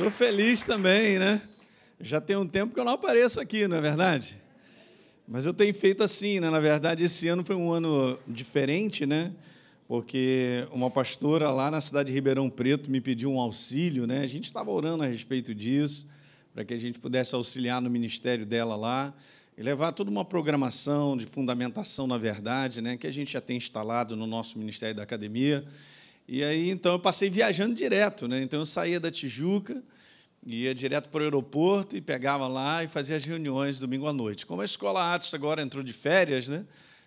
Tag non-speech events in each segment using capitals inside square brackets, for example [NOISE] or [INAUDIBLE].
Estou feliz também, né? Já tem um tempo que eu não apareço aqui, não é verdade? Mas eu tenho feito assim, né? Na verdade, esse ano foi um ano diferente, né? Porque uma pastora lá na cidade de Ribeirão Preto me pediu um auxílio, né? A gente estava orando a respeito disso, para que a gente pudesse auxiliar no ministério dela lá e levar toda uma programação de fundamentação na verdade, né? Que a gente já tem instalado no nosso ministério da academia. E aí, então, eu passei viajando direto, né? Então, eu saía da Tijuca, ia direto para o aeroporto e pegava lá e fazia as reuniões domingo à noite. Como a Escola Atos agora entrou de férias, né?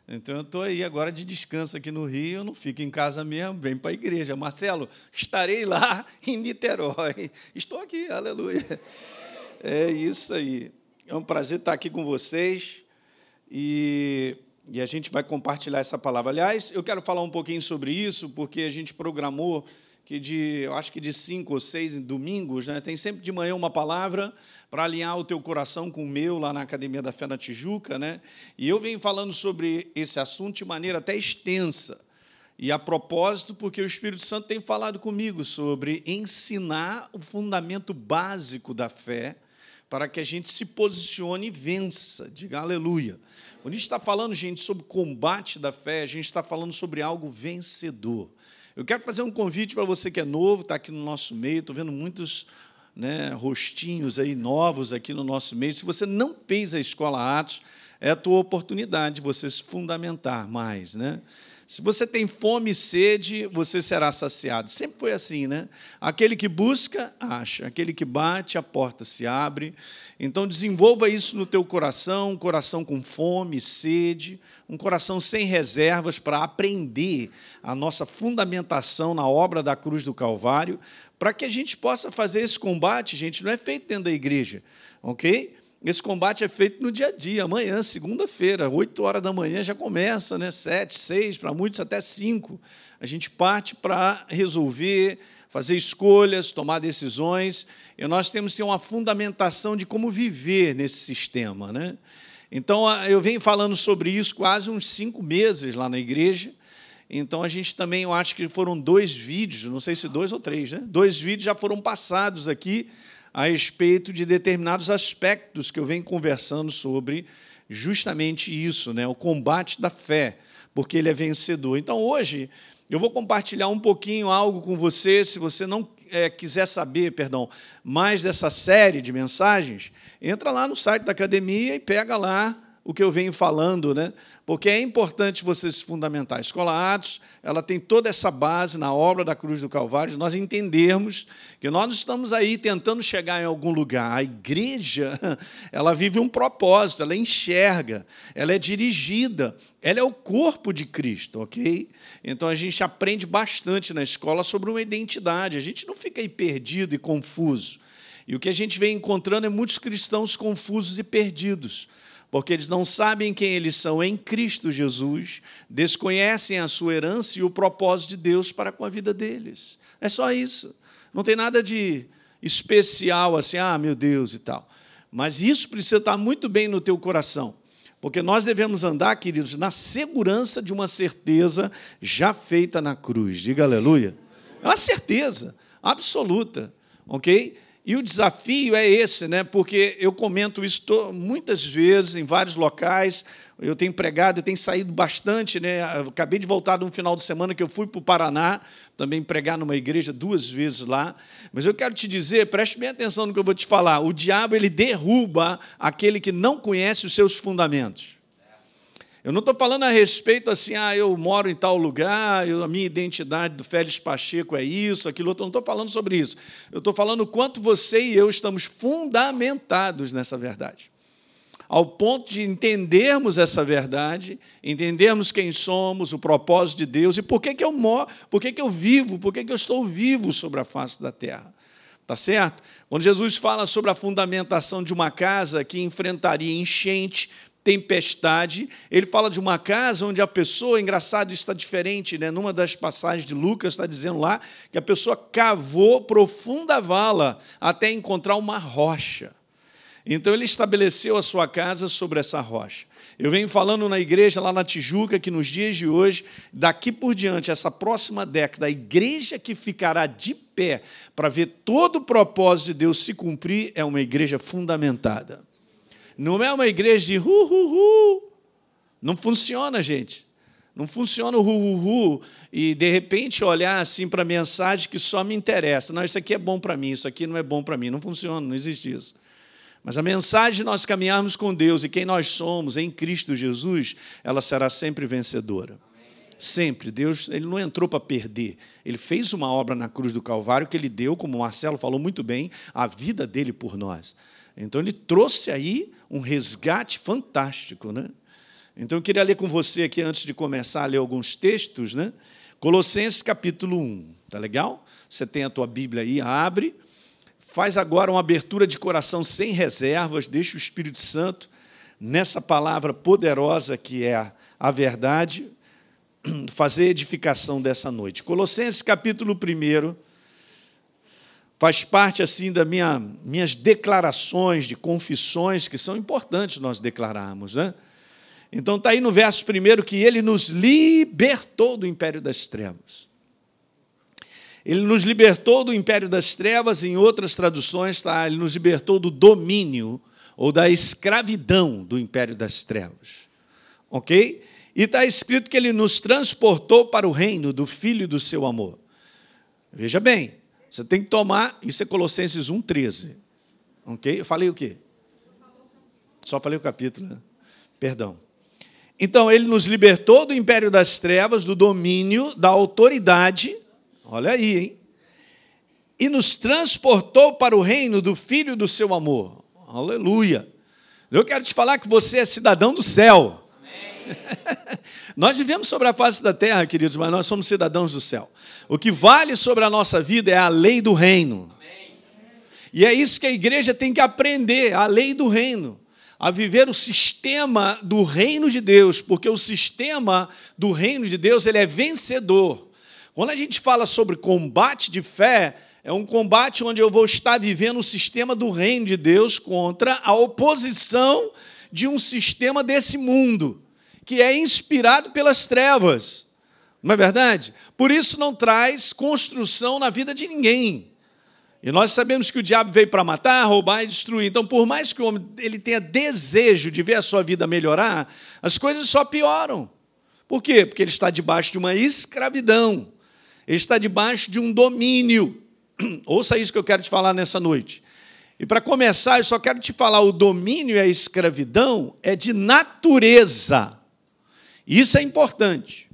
Então, eu estou aí agora de descanso aqui no Rio, eu não fico em casa mesmo, venho para a igreja. Marcelo, estarei lá [LAUGHS] em Niterói. Estou aqui, aleluia. É isso aí. É um prazer estar aqui com vocês. E e a gente vai compartilhar essa palavra. Aliás, eu quero falar um pouquinho sobre isso, porque a gente programou que de, eu acho que de cinco ou seis domingos, né, tem sempre de manhã uma palavra para alinhar o teu coração com o meu lá na Academia da Fé na Tijuca, né? E eu venho falando sobre esse assunto de maneira até extensa. E a propósito, porque o Espírito Santo tem falado comigo sobre ensinar o fundamento básico da fé para que a gente se posicione e vença. Diga aleluia. Quando a gente está falando, gente, sobre combate da fé, a gente está falando sobre algo vencedor. Eu quero fazer um convite para você que é novo, está aqui no nosso meio, estou vendo muitos né, rostinhos aí novos aqui no nosso meio. Se você não fez a Escola Atos, é a tua oportunidade de você se fundamentar mais, né? Se você tem fome e sede, você será saciado. Sempre foi assim, né? Aquele que busca, acha. Aquele que bate, a porta se abre. Então desenvolva isso no teu coração, um coração com fome, sede, um coração sem reservas para aprender a nossa fundamentação na obra da cruz do Calvário, para que a gente possa fazer esse combate, gente, não é feito dentro da igreja, OK? Esse combate é feito no dia a dia, amanhã, segunda-feira, 8 horas da manhã já começa, né? 7, 6, para muitos até 5. A gente parte para resolver, fazer escolhas, tomar decisões, e nós temos que ter uma fundamentação de como viver nesse sistema. Né? Então, eu venho falando sobre isso quase uns cinco meses lá na igreja. Então, a gente também, eu acho que foram dois vídeos, não sei se dois ou três, né? Dois vídeos já foram passados aqui a respeito de determinados aspectos que eu venho conversando sobre justamente isso, né? o combate da fé, porque ele é vencedor. Então, hoje, eu vou compartilhar um pouquinho algo com você, se você não é, quiser saber, perdão, mais dessa série de mensagens, entra lá no site da academia e pega lá o que eu venho falando, né? porque é importante você se fundamentar. A Escola Atos ela tem toda essa base na obra da cruz do Calvário, nós entendermos que nós estamos aí tentando chegar em algum lugar. A igreja [LAUGHS] ela vive um propósito, ela enxerga, ela é dirigida, ela é o corpo de Cristo, ok? Então a gente aprende bastante na escola sobre uma identidade, a gente não fica aí perdido e confuso. E o que a gente vem encontrando é muitos cristãos confusos e perdidos porque eles não sabem quem eles são em Cristo Jesus, desconhecem a sua herança e o propósito de Deus para com a vida deles. É só isso. Não tem nada de especial assim, ah, meu Deus e tal. Mas isso precisa estar muito bem no teu coração. Porque nós devemos andar, queridos, na segurança de uma certeza já feita na cruz. Diga aleluia. É uma certeza absoluta, ok? E o desafio é esse, né? porque eu comento isso muitas vezes em vários locais. Eu tenho pregado, eu tenho saído bastante. Né? Acabei de voltar de um final de semana que eu fui para o Paraná, também pregar numa igreja duas vezes lá. Mas eu quero te dizer, preste bem atenção no que eu vou te falar: o diabo ele derruba aquele que não conhece os seus fundamentos. Eu não estou falando a respeito assim, ah, eu moro em tal lugar, eu, a minha identidade do Félix Pacheco é isso, aquilo outro. Eu não estou falando sobre isso. Eu estou falando o quanto você e eu estamos fundamentados nessa verdade. Ao ponto de entendermos essa verdade, entendermos quem somos, o propósito de Deus e por que, que eu moro, por que, que eu vivo, por que, que eu estou vivo sobre a face da terra. Tá certo? Quando Jesus fala sobre a fundamentação de uma casa que enfrentaria enchente, tempestade. Ele fala de uma casa onde a pessoa, engraçado, isso está diferente, né? numa das passagens de Lucas, está dizendo lá que a pessoa cavou profunda vala até encontrar uma rocha. Então ele estabeleceu a sua casa sobre essa rocha. Eu venho falando na igreja lá na Tijuca que nos dias de hoje, daqui por diante, essa próxima década, a igreja que ficará de pé para ver todo o propósito de Deus se cumprir é uma igreja fundamentada. Não é uma igreja de hu, hu, hu. Não funciona, gente. Não funciona o hu, hu, hu e de repente olhar assim para a mensagem que só me interessa. Não, isso aqui é bom para mim, isso aqui não é bom para mim. Não funciona, não existe isso. Mas a mensagem de nós caminharmos com Deus e quem nós somos em Cristo Jesus, ela será sempre vencedora. Sempre. Deus ele não entrou para perder. Ele fez uma obra na cruz do Calvário que ele deu, como o Marcelo falou muito bem, a vida dele por nós. Então ele trouxe aí um resgate fantástico, né? Então eu queria ler com você aqui antes de começar a ler alguns textos, né? Colossenses capítulo 1, tá legal? Você tem a tua Bíblia aí, abre. Faz agora uma abertura de coração sem reservas, deixa o Espírito Santo nessa palavra poderosa que é a verdade, [CLEARS THROAT] fazer edificação dessa noite. Colossenses capítulo 1 faz parte assim das minha, minhas declarações de confissões que são importantes nós declararmos, né? Então está aí no verso primeiro que ele nos libertou do império das trevas. Ele nos libertou do império das trevas, em outras traduções, tá? ele nos libertou do domínio ou da escravidão do império das trevas. Ok? E está escrito que ele nos transportou para o reino do Filho do seu amor. Veja bem, você tem que tomar, isso é Colossenses 1,13. Ok? Eu falei o quê? Só falei o capítulo, né? Perdão. Então, ele nos libertou do império das trevas, do domínio, da autoridade Olha aí, hein? E nos transportou para o reino do Filho do seu amor. Aleluia. Eu quero te falar que você é cidadão do céu. [LAUGHS] nós vivemos sobre a face da terra, queridos, mas nós somos cidadãos do céu. O que vale sobre a nossa vida é a lei do reino. E é isso que a igreja tem que aprender, a lei do reino a viver o sistema do reino de Deus, porque o sistema do reino de Deus ele é vencedor. Quando a gente fala sobre combate de fé, é um combate onde eu vou estar vivendo o sistema do reino de Deus contra a oposição de um sistema desse mundo, que é inspirado pelas trevas. Não é verdade? Por isso não traz construção na vida de ninguém. E nós sabemos que o diabo veio para matar, roubar e destruir. Então, por mais que o homem ele tenha desejo de ver a sua vida melhorar, as coisas só pioram. Por quê? Porque ele está debaixo de uma escravidão. Ele está debaixo de um domínio. [CLEARS THROAT] Ouça isso que eu quero te falar nessa noite. E para começar, eu só quero te falar: o domínio e a escravidão é de natureza. Isso é importante.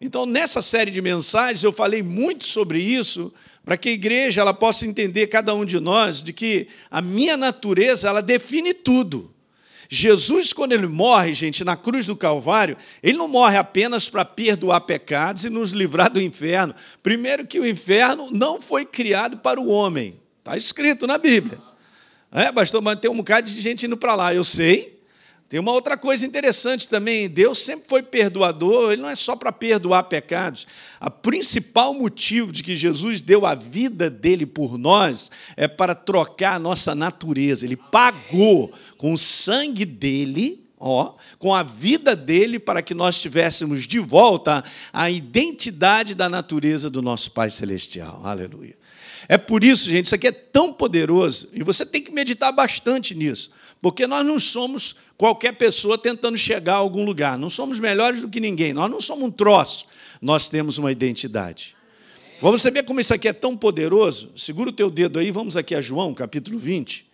Então, nessa série de mensagens, eu falei muito sobre isso, para que a igreja ela possa entender, cada um de nós, de que a minha natureza ela define tudo. Jesus, quando ele morre, gente, na cruz do Calvário, ele não morre apenas para perdoar pecados e nos livrar do inferno. Primeiro, que o inferno não foi criado para o homem. Está escrito na Bíblia. É, bastou manter um bocado de gente indo para lá. Eu sei, tem uma outra coisa interessante também: Deus sempre foi perdoador, Ele não é só para perdoar pecados. O principal motivo de que Jesus deu a vida dele por nós é para trocar a nossa natureza. Ele pagou com o sangue dele, ó, com a vida dele, para que nós tivéssemos de volta a identidade da natureza do nosso Pai Celestial. Aleluia. É por isso, gente, isso aqui é tão poderoso e você tem que meditar bastante nisso. Porque nós não somos qualquer pessoa tentando chegar a algum lugar. Não somos melhores do que ninguém. Nós não somos um troço. Nós temos uma identidade. Vamos ver como isso aqui é tão poderoso? Segura o teu dedo aí, vamos aqui a João, capítulo 20.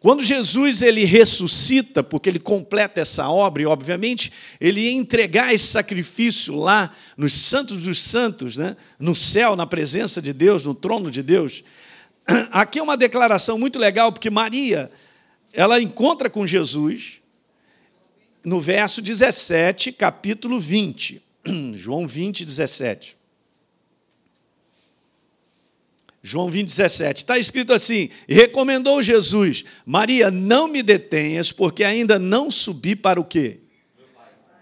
Quando Jesus ele ressuscita, porque ele completa essa obra, e obviamente ele ia entregar esse sacrifício lá nos santos dos santos, né? no céu, na presença de Deus, no trono de Deus. [CLEARS THROAT] Aqui é uma declaração muito legal, porque Maria, ela encontra com Jesus no verso 17, capítulo 20. [CLEARS THROAT] João 20, 17. João 20, 17. Está escrito assim: recomendou Jesus, Maria, não me detenhas, porque ainda não subi para o quê?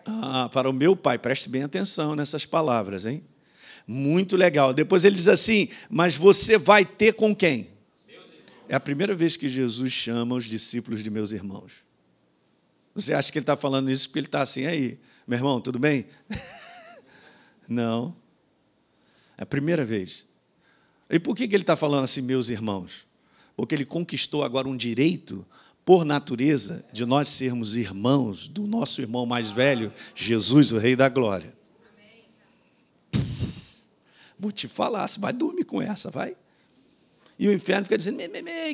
Ah, para o meu pai. Preste bem atenção nessas palavras, hein? Muito legal. Depois ele diz assim: mas você vai ter com quem? É a primeira vez que Jesus chama os discípulos de meus irmãos. Você acha que ele está falando isso porque ele está assim, aí, meu irmão, tudo bem? [LAUGHS] Não. É a primeira vez. E por que ele está falando assim, meus irmãos? Porque ele conquistou agora um direito, por natureza, de nós sermos irmãos do nosso irmão mais velho, Jesus, o Rei da Glória. Vou te falar, vai dormir com essa, vai. E o inferno fica dizendo: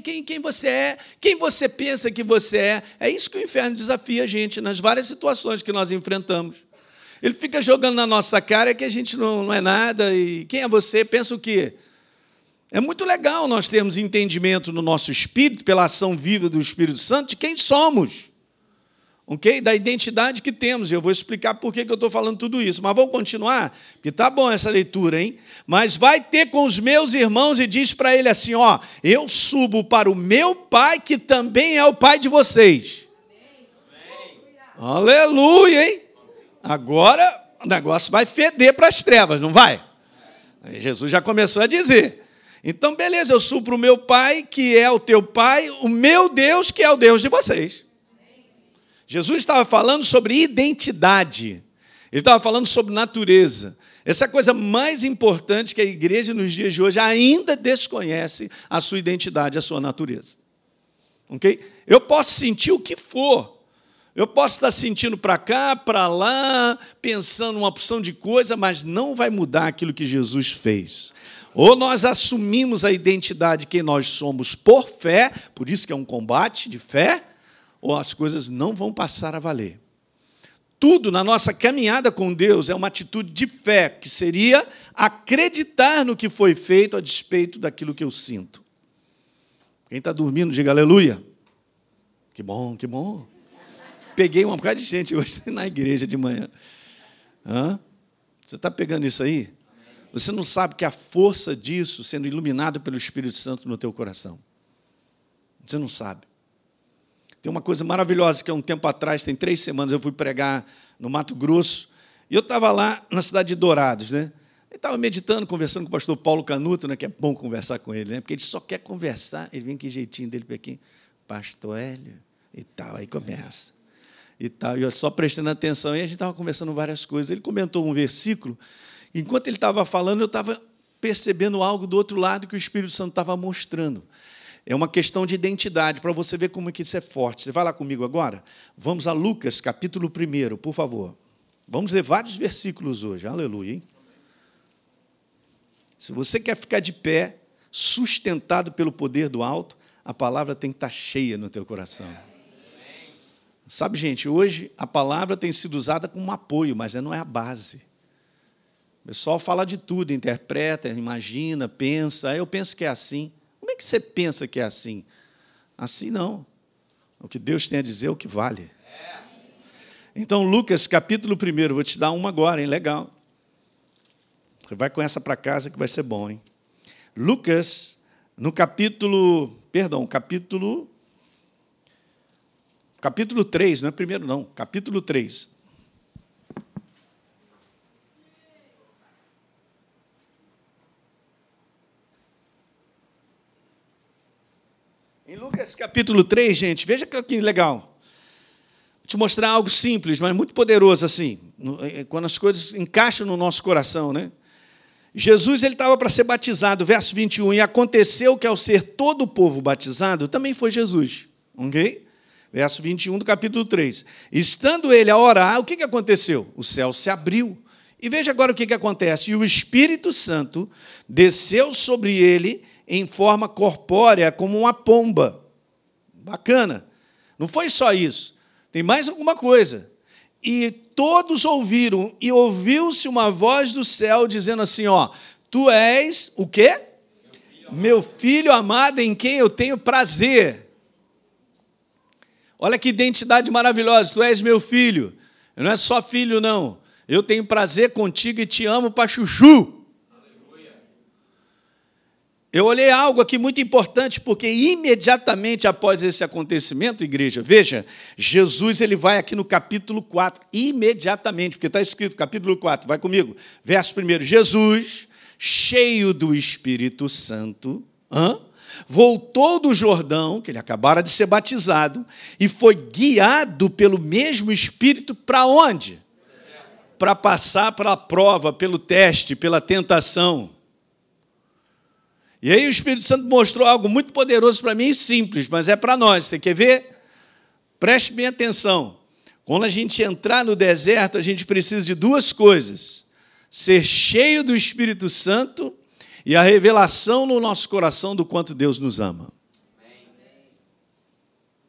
quem, quem você é? Quem você pensa que você é? É isso que o inferno desafia a gente nas várias situações que nós enfrentamos. Ele fica jogando na nossa cara que a gente não, não é nada. E quem é você? Pensa o quê? É muito legal nós termos entendimento no nosso espírito, pela ação viva do Espírito Santo, de quem somos ok? Da identidade que temos. Eu vou explicar por que eu estou falando tudo isso. Mas vamos continuar, porque tá bom essa leitura, hein? Mas vai ter com os meus irmãos e diz para ele assim: ó, eu subo para o meu pai, que também é o pai de vocês. Amém. Aleluia, hein? Agora o negócio vai feder para as trevas, não vai? Aí Jesus já começou a dizer. Então, beleza, eu subo para o meu pai, que é o teu pai, o meu Deus, que é o Deus de vocês. Jesus estava falando sobre identidade, ele estava falando sobre natureza. Essa é a coisa mais importante que a igreja nos dias de hoje ainda desconhece a sua identidade, a sua natureza. Ok? Eu posso sentir o que for. Eu posso estar sentindo para cá, para lá, pensando uma opção de coisa, mas não vai mudar aquilo que Jesus fez. Ou nós assumimos a identidade que nós somos por fé, por isso que é um combate de fé, ou as coisas não vão passar a valer. Tudo na nossa caminhada com Deus é uma atitude de fé, que seria acreditar no que foi feito a despeito daquilo que eu sinto. Quem está dormindo, diga aleluia. Que bom, que bom. Peguei uma bocada de gente hoje [LAUGHS] na igreja de manhã. Hã? Você está pegando isso aí? Você não sabe que a força disso sendo iluminado pelo Espírito Santo no teu coração. Você não sabe. Tem uma coisa maravilhosa que há um tempo atrás, tem três semanas, eu fui pregar no Mato Grosso, e eu estava lá na cidade de Dourados, né? Eu estava meditando, conversando com o pastor Paulo Canuto, né? Que é bom conversar com ele, né? Porque ele só quer conversar, ele vem que jeitinho dele aqui, pastor Hélio, e tal, aí começa. E tal, e eu só prestando atenção, e a gente estava conversando várias coisas. Ele comentou um versículo, enquanto ele estava falando, eu estava percebendo algo do outro lado que o Espírito Santo estava mostrando. É uma questão de identidade, para você ver como é que isso é forte. Você vai lá comigo agora? Vamos a Lucas, capítulo 1, por favor. Vamos ler vários versículos hoje. Aleluia, hein? Se você quer ficar de pé, sustentado pelo poder do alto, a palavra tem que estar cheia no teu coração. Sabe, gente, hoje a palavra tem sido usada como um apoio, mas não é a base. O pessoal fala de tudo, interpreta, imagina, pensa. Eu penso que é assim. Como é que você pensa que é assim? Assim não. O que Deus tem a dizer é o que vale. Então, Lucas, capítulo 1, vou te dar uma agora, hein? Legal. Você vai com essa para casa que vai ser bom, hein? Lucas, no capítulo, perdão, capítulo capítulo 3, não é primeiro não, capítulo 3. Em Lucas capítulo 3, gente, veja que legal. Vou te mostrar algo simples, mas muito poderoso assim, é, quando as coisas encaixam no nosso coração, né? Jesus ele estava para ser batizado, verso 21, e aconteceu que ao ser todo o povo batizado, também foi Jesus, ok? Verso 21 do capítulo 3. Estando ele a orar, o que, que aconteceu? O céu se abriu. E veja agora o que, que acontece. E o Espírito Santo desceu sobre ele em forma corpórea como uma pomba. Bacana. Não foi só isso. Tem mais alguma coisa. E todos ouviram, e ouviu-se uma voz do céu dizendo assim: ó, tu és o quê? Meu filho amado em quem eu tenho prazer. Olha que identidade maravilhosa, tu és meu filho. Não é só filho, não. Eu tenho prazer contigo e te amo para chuchu. Eu olhei algo aqui muito importante, porque imediatamente após esse acontecimento, igreja, veja, Jesus ele vai aqui no capítulo 4, imediatamente, porque está escrito, capítulo 4, vai comigo, verso 1. Jesus, cheio do Espírito Santo, Hã? Voltou do Jordão, que ele acabara de ser batizado, e foi guiado pelo mesmo Espírito para onde? Para passar pela prova, pelo teste, pela tentação. E aí o Espírito Santo mostrou algo muito poderoso para mim e simples, mas é para nós. Você quer ver? Preste bem atenção. Quando a gente entrar no deserto, a gente precisa de duas coisas: ser cheio do Espírito Santo e a revelação no nosso coração do quanto Deus nos ama.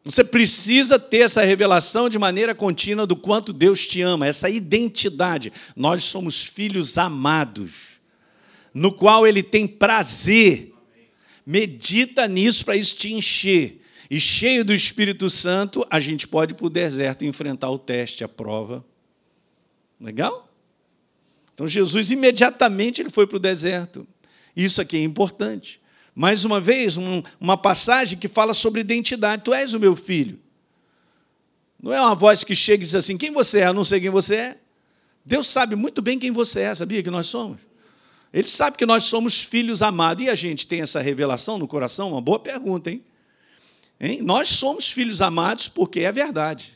Você precisa ter essa revelação de maneira contínua do quanto Deus te ama, essa identidade. Nós somos filhos amados no qual ele tem prazer. Medita nisso para isso te encher. E cheio do Espírito Santo, a gente pode ir para o deserto enfrentar o teste, a prova. Legal? Então Jesus imediatamente ele foi para o deserto. Isso aqui é importante. Mais uma vez, um, uma passagem que fala sobre identidade. Tu és o meu filho. Não é uma voz que chega e diz assim: quem você é? Eu não sei quem você é. Deus sabe muito bem quem você é, sabia que nós somos? Ele sabe que nós somos filhos amados. E a gente tem essa revelação no coração? Uma boa pergunta, hein? hein? Nós somos filhos amados porque é verdade.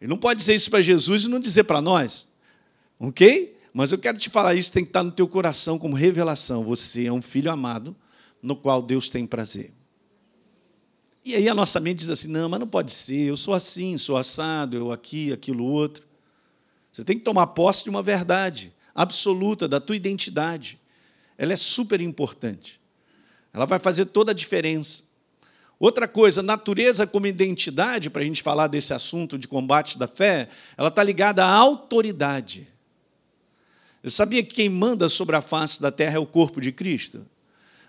Ele não pode dizer isso para Jesus e não dizer para nós. Ok? Mas eu quero te falar isso, tem que estar no teu coração como revelação. Você é um filho amado no qual Deus tem prazer. E aí a nossa mente diz assim: não, mas não pode ser, eu sou assim, sou assado, eu aqui, aquilo outro. Você tem que tomar posse de uma verdade absoluta da tua identidade. Ela é super importante. Ela vai fazer toda a diferença. Outra coisa, natureza como identidade, para a gente falar desse assunto de combate da fé, ela está ligada à autoridade. Eu sabia que quem manda sobre a face da terra é o corpo de Cristo?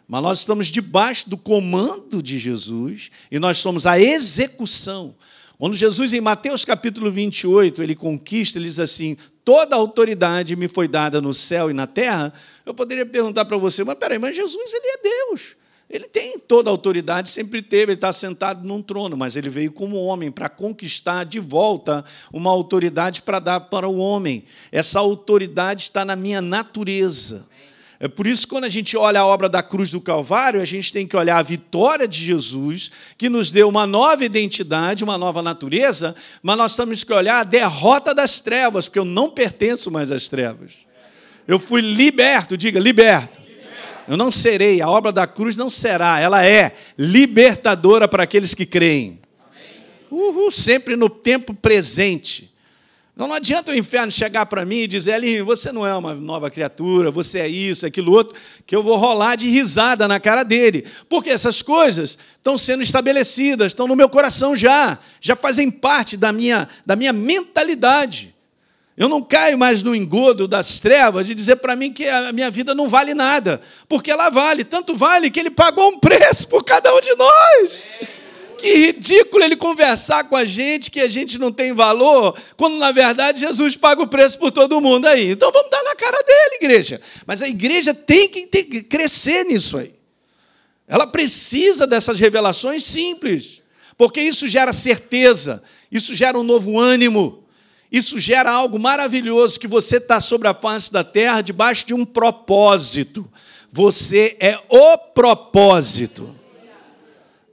Mas nós estamos debaixo do comando de Jesus e nós somos a execução. Quando Jesus, em Mateus capítulo 28, ele conquista, ele diz assim: toda a autoridade me foi dada no céu e na terra, eu poderia perguntar para você, mas peraí, mas Jesus, ele é Deus. Ele tem toda a autoridade, sempre teve, ele está sentado num trono, mas ele veio como homem para conquistar de volta uma autoridade para dar para o homem. Essa autoridade está na minha natureza. É por isso que quando a gente olha a obra da cruz do Calvário, a gente tem que olhar a vitória de Jesus, que nos deu uma nova identidade, uma nova natureza, mas nós temos que olhar a derrota das trevas, porque eu não pertenço mais às trevas. Eu fui liberto, diga, liberto. Eu não serei, a obra da cruz não será, ela é libertadora para aqueles que creem. Uhul, sempre no tempo presente. Então não adianta o inferno chegar para mim e dizer, Elinho, você não é uma nova criatura, você é isso, aquilo outro, que eu vou rolar de risada na cara dele. Porque essas coisas estão sendo estabelecidas, estão no meu coração já, já fazem parte da minha, da minha mentalidade. Eu não caio mais no engodo das trevas de dizer para mim que a minha vida não vale nada, porque ela vale, tanto vale que ele pagou um preço por cada um de nós. Que ridículo ele conversar com a gente que a gente não tem valor, quando na verdade Jesus paga o preço por todo mundo aí. Então vamos dar na cara dele, igreja. Mas a igreja tem que, crescer nisso aí. Ela precisa dessas revelações simples, porque isso gera certeza, isso gera um novo ânimo, isso gera algo maravilhoso que você está sobre a face da terra debaixo de um propósito. Você é o propósito.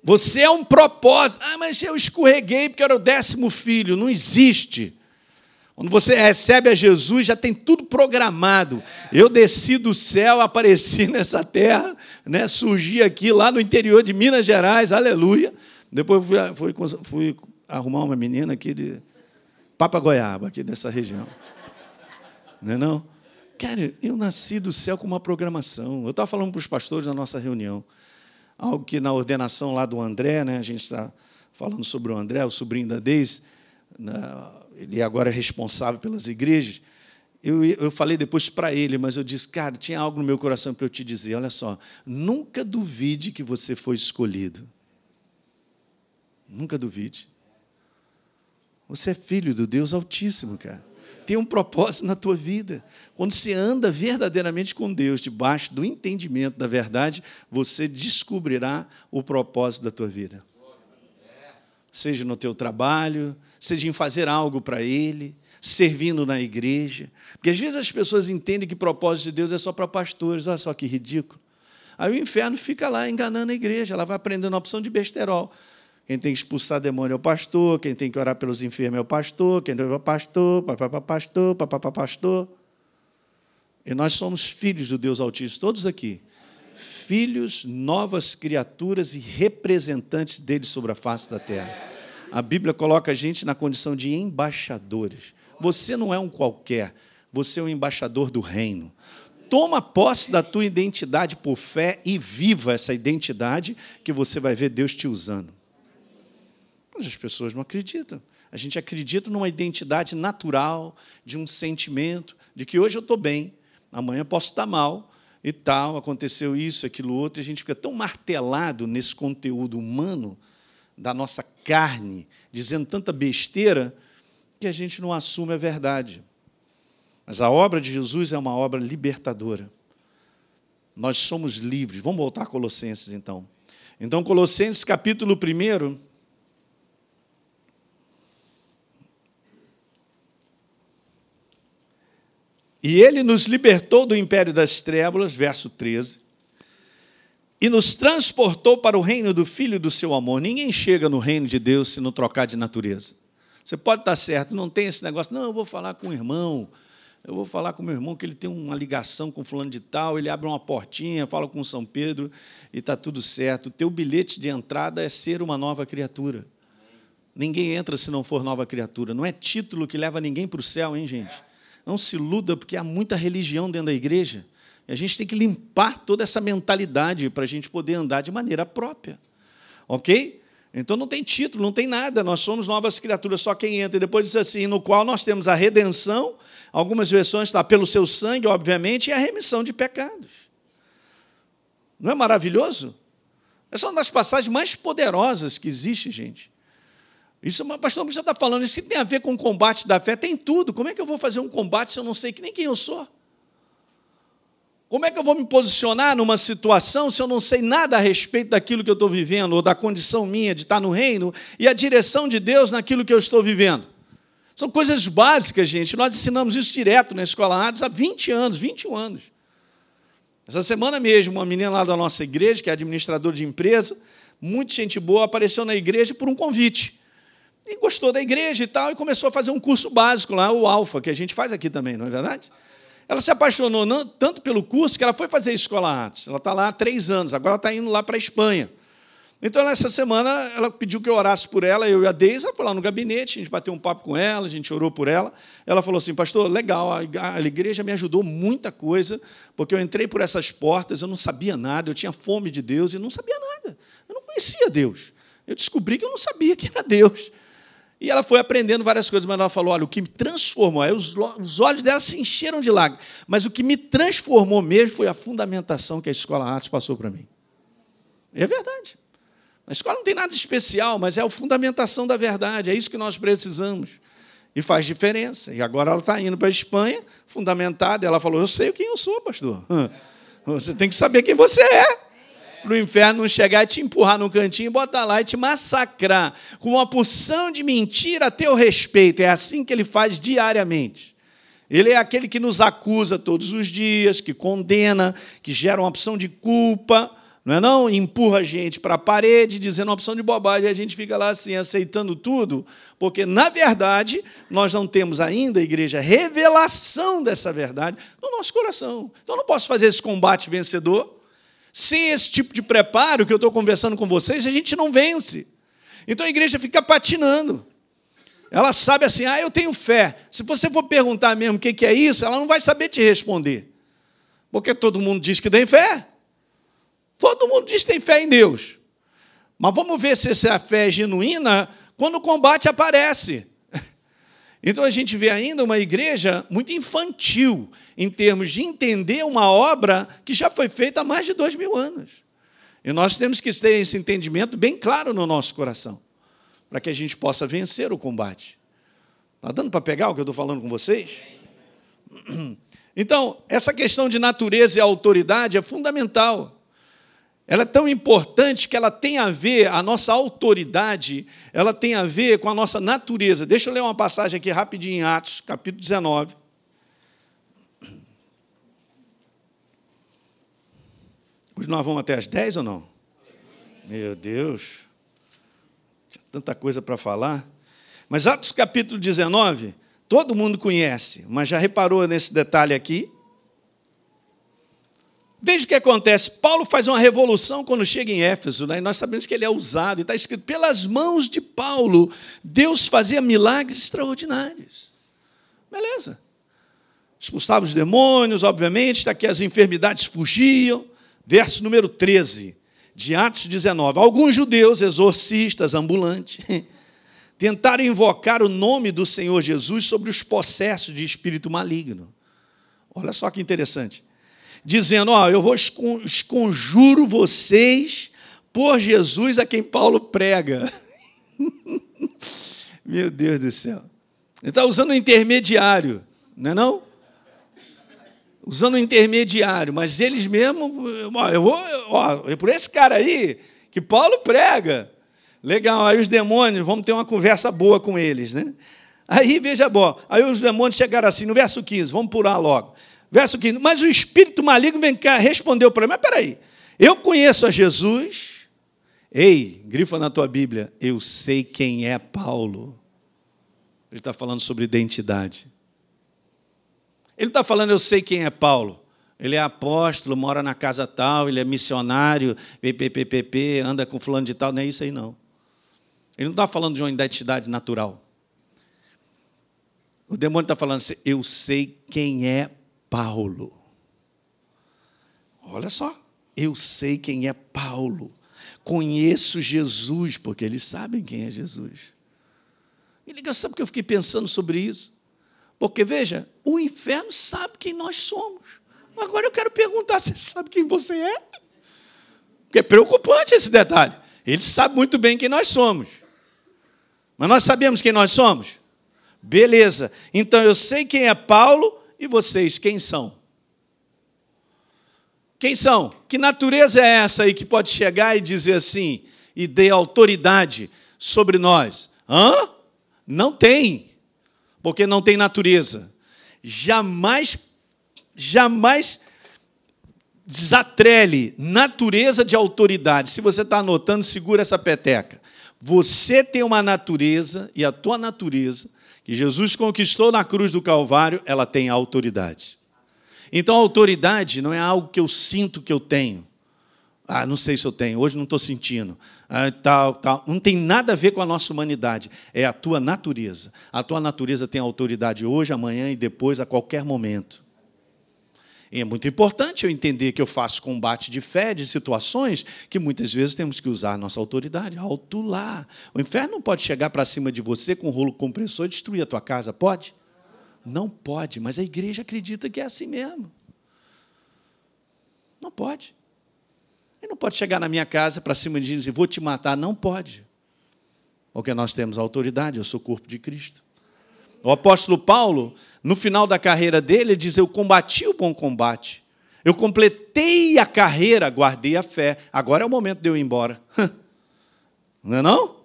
Você é um propósito. Ah, mas eu escorreguei porque era o décimo filho. Não existe. Quando você recebe a Jesus, já tem tudo programado. Eu desci do céu, apareci [LAUGHS] nessa terra, né? surgi aqui lá no interior de Minas Gerais, aleluia. Depois fui, fui, fui arrumar uma menina aqui de Papa Goiaba, aqui dessa região. Não é não? Cara, eu nasci do céu com uma programação. Eu estava falando para os pastores na nossa reunião algo que na ordenação lá do André, né, a gente está falando sobre o André, o sobrinho da Deise, né, ele agora é responsável pelas igrejas. Eu, eu falei depois para ele, mas eu disse, cara, tinha algo no meu coração para eu te dizer. Olha só, nunca duvide que você foi escolhido. Nunca duvide. Você é filho do Deus Altíssimo, cara tem um propósito na tua vida. Quando você anda verdadeiramente com Deus, debaixo do entendimento da verdade, você descobrirá o propósito da tua vida. Seja no teu trabalho, seja em fazer algo para Ele, servindo na igreja. Porque às vezes as pessoas entendem que o propósito de Deus é só para pastores. Olha só que ridículo. Aí o inferno fica lá enganando a igreja, ela vai aprendendo a opção de besterol. Quem tem que expulsar demônio é o pastor, quem tem que orar pelos enfermos é o pastor, quem é o pastor, papapá pastor, papapá pastor. E nós somos filhos do Deus Altíssimo, todos aqui. Filhos, novas criaturas e representantes dele sobre a face da terra. A Bíblia coloca a gente na condição de embaixadores. Você não é um qualquer, você é um embaixador do reino. Toma posse da tua identidade por fé e viva essa identidade que você vai ver Deus te usando. Mas as pessoas não acreditam. A gente acredita numa identidade natural, de um sentimento, de que hoje eu estou bem, amanhã posso estar mal e tal, aconteceu isso, aquilo outro, e a gente fica tão martelado nesse conteúdo humano da nossa carne, dizendo tanta besteira, que a gente não assume a verdade. Mas a obra de Jesus é uma obra libertadora. Nós somos livres. Vamos voltar a Colossenses, então. Então, Colossenses, capítulo 1. E ele nos libertou do império das trevas, verso 13, e nos transportou para o reino do Filho do seu amor. Ninguém chega no reino de Deus se não trocar de natureza. Você pode estar certo, não tem esse negócio, não, eu vou falar com o irmão, eu vou falar com o meu irmão que ele tem uma ligação com fulano de tal, ele abre uma portinha, fala com São Pedro e está tudo certo. O teu bilhete de entrada é ser uma nova criatura. Ninguém entra se não for nova criatura. Não é título que leva ninguém para o céu, hein, gente? Não se iluda, porque há muita religião dentro da igreja. E a gente tem que limpar toda essa mentalidade para a gente poder andar de maneira própria. Ok? Então não tem título, não tem nada, nós somos novas criaturas, só quem entra. E depois diz assim: no qual nós temos a redenção, algumas versões está pelo seu sangue, obviamente, e a remissão de pecados. Não é maravilhoso? Essa é uma das passagens mais poderosas que existe, gente. Isso, pastor, você está falando, isso tem a ver com o combate da fé? Tem tudo. Como é que eu vou fazer um combate se eu não sei que nem quem eu sou? Como é que eu vou me posicionar numa situação se eu não sei nada a respeito daquilo que eu estou vivendo, ou da condição minha de estar no reino, e a direção de Deus naquilo que eu estou vivendo? São coisas básicas, gente. Nós ensinamos isso direto na Escola Hades há 20 anos, 21 anos. Essa semana mesmo, uma menina lá da nossa igreja, que é administradora de empresa, muito gente boa, apareceu na igreja por um convite. E gostou da igreja e tal, e começou a fazer um curso básico lá, o Alfa, que a gente faz aqui também, não é verdade? Ela se apaixonou tanto pelo curso que ela foi fazer a escola Atos. Ela está lá há três anos, agora está indo lá para a Espanha. Então, essa semana, ela pediu que eu orasse por ela, eu e a Deise, ela foi lá no gabinete, a gente bateu um papo com ela, a gente orou por ela. Ela falou assim, pastor, legal, a igreja me ajudou muita coisa, porque eu entrei por essas portas, eu não sabia nada, eu tinha fome de Deus e não sabia nada. Eu não conhecia Deus. Eu descobri que eu não sabia que era Deus. E ela foi aprendendo várias coisas, mas ela falou: olha, o que me transformou, aí os, os olhos dela se encheram de lágrimas, mas o que me transformou mesmo foi a fundamentação que a escola Atos passou para mim. E é verdade. A escola não tem nada especial, mas é a fundamentação da verdade, é isso que nós precisamos. E faz diferença. E agora ela está indo para a Espanha, fundamentada, ela falou: Eu sei quem eu sou, pastor. [LAUGHS] Você tem que saber quem você é para o inferno não chegar e te empurrar no cantinho, botar lá e te massacrar com uma porção de mentira a teu respeito. É assim que ele faz diariamente. Ele é aquele que nos acusa todos os dias, que condena, que gera uma opção de culpa, não é não? Empurra a gente para a parede, dizendo uma opção de bobagem, e a gente fica lá assim, aceitando tudo, porque, na verdade, nós não temos ainda, igreja, revelação dessa verdade no nosso coração. Então, eu não posso fazer esse combate vencedor sem esse tipo de preparo que eu estou conversando com vocês, a gente não vence. Então a igreja fica patinando. Ela sabe assim, ah, eu tenho fé. Se você for perguntar mesmo o que é isso, ela não vai saber te responder. Porque todo mundo diz que tem fé. Todo mundo diz que tem fé em Deus. Mas vamos ver se essa fé é genuína quando o combate aparece. Então a gente vê ainda uma igreja muito infantil em termos de entender uma obra que já foi feita há mais de dois mil anos. E nós temos que ter esse entendimento bem claro no nosso coração, para que a gente possa vencer o combate. Está dando para pegar o que eu estou falando com vocês? Então, essa questão de natureza e autoridade é fundamental. Ela é tão importante que ela tem a ver, a nossa autoridade, ela tem a ver com a nossa natureza. Deixa eu ler uma passagem aqui rapidinho em Atos, capítulo 19. Hoje nós vamos até as 10 ou não? Meu Deus. Tinha tanta coisa para falar. Mas Atos capítulo 19, todo mundo conhece, mas já reparou nesse detalhe aqui? Veja o que acontece. Paulo faz uma revolução quando chega em Éfeso, né? e nós sabemos que ele é usado, e está escrito: pelas mãos de Paulo, Deus fazia milagres extraordinários. Beleza. Expulsava os demônios, obviamente, está as enfermidades fugiam. Verso número 13 de Atos 19. Alguns judeus, exorcistas ambulantes, [LAUGHS] tentaram invocar o nome do Senhor Jesus sobre os possessos de espírito maligno. Olha só que interessante dizendo: Ó, eu vou esconjuro vocês por Jesus a quem Paulo prega. [LAUGHS] Meu Deus do céu. Ele está usando um intermediário, não é não? Usando um intermediário, mas eles mesmos, ó, eu vou, ó, é por esse cara aí que Paulo prega. Legal, aí os demônios, vamos ter uma conversa boa com eles, né? Aí, veja bom, aí os demônios chegaram assim, no verso 15, vamos pular logo. Verso 15. Mas o espírito maligno vem cá, respondeu para mim. Mas peraí, eu conheço a Jesus. Ei, grifa na tua Bíblia, eu sei quem é Paulo. Ele está falando sobre identidade. Ele está falando, eu sei quem é Paulo. Ele é apóstolo, mora na casa tal, ele é missionário, PPPP, anda com fulano de tal, não é isso aí não. Ele não está falando de uma identidade natural. O demônio está falando assim, eu sei quem é Paulo. Olha só, eu sei quem é Paulo. Conheço Jesus, porque eles sabem quem é Jesus. E liga, sabe que eu fiquei pensando sobre isso? Porque, veja, o inferno sabe quem nós somos. Agora eu quero perguntar se ele sabe quem você é. Porque é preocupante esse detalhe. Ele sabe muito bem quem nós somos. Mas nós sabemos quem nós somos? Beleza. Então eu sei quem é Paulo e vocês, quem são? Quem são? Que natureza é essa aí que pode chegar e dizer assim, e dê autoridade sobre nós? Hã? Não tem, porque não tem natureza. Jamais, jamais desatrele natureza de autoridade. Se você está anotando, segura essa peteca. Você tem uma natureza, e a tua natureza que Jesus conquistou na cruz do Calvário, ela tem autoridade. Então, autoridade não é algo que eu sinto que eu tenho. Ah, não sei se eu tenho, hoje não estou sentindo. Ah, tal, tal. Não tem nada a ver com a nossa humanidade. É a tua natureza. A tua natureza tem autoridade hoje, amanhã e depois, a qualquer momento. E é muito importante eu entender que eu faço combate de fé, de situações que muitas vezes temos que usar nossa autoridade, alto lá. O inferno não pode chegar para cima de você com um rolo compressor e destruir a tua casa, pode? Não pode, mas a igreja acredita que é assim mesmo. Não pode. Ele não pode chegar na minha casa para cima de mim e dizer, vou te matar. Não pode. Porque nós temos autoridade, eu sou corpo de Cristo. O apóstolo Paulo, no final da carreira dele, ele diz: Eu combati o bom combate. Eu completei a carreira, guardei a fé. Agora é o momento de eu ir embora. [LAUGHS] Não é não?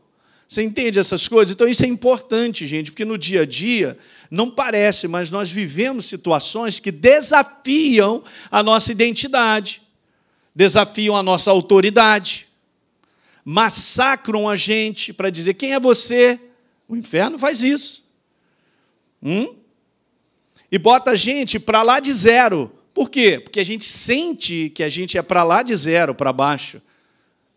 Você entende essas coisas? Então isso é importante, gente, porque no dia a dia não parece, mas nós vivemos situações que desafiam a nossa identidade, desafiam a nossa autoridade, massacram a gente para dizer quem é você. O inferno faz isso. Hum? E bota a gente para lá de zero. Por quê? Porque a gente sente que a gente é para lá de zero, para baixo.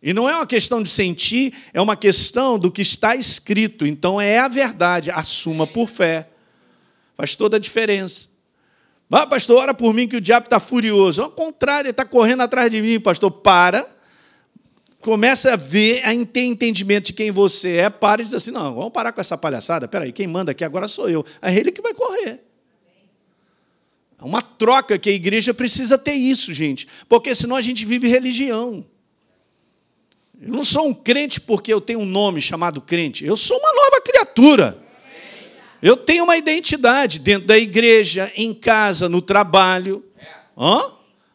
E não é uma questão de sentir, é uma questão do que está escrito. Então é a verdade, assuma por fé. Faz toda a diferença. Ah, pastor, ora por mim que o diabo está furioso. Ao contrário, ele está correndo atrás de mim, pastor. Para começa a ver, a ter entendimento de quem você é, para e diz assim: não, vamos parar com essa palhaçada. Peraí, quem manda aqui agora sou eu. É ele que vai correr. É uma troca que a igreja precisa ter isso, gente, porque senão a gente vive religião. Eu não sou um crente porque eu tenho um nome chamado crente, eu sou uma nova criatura. Eu tenho uma identidade dentro da igreja, em casa, no trabalho. Hã?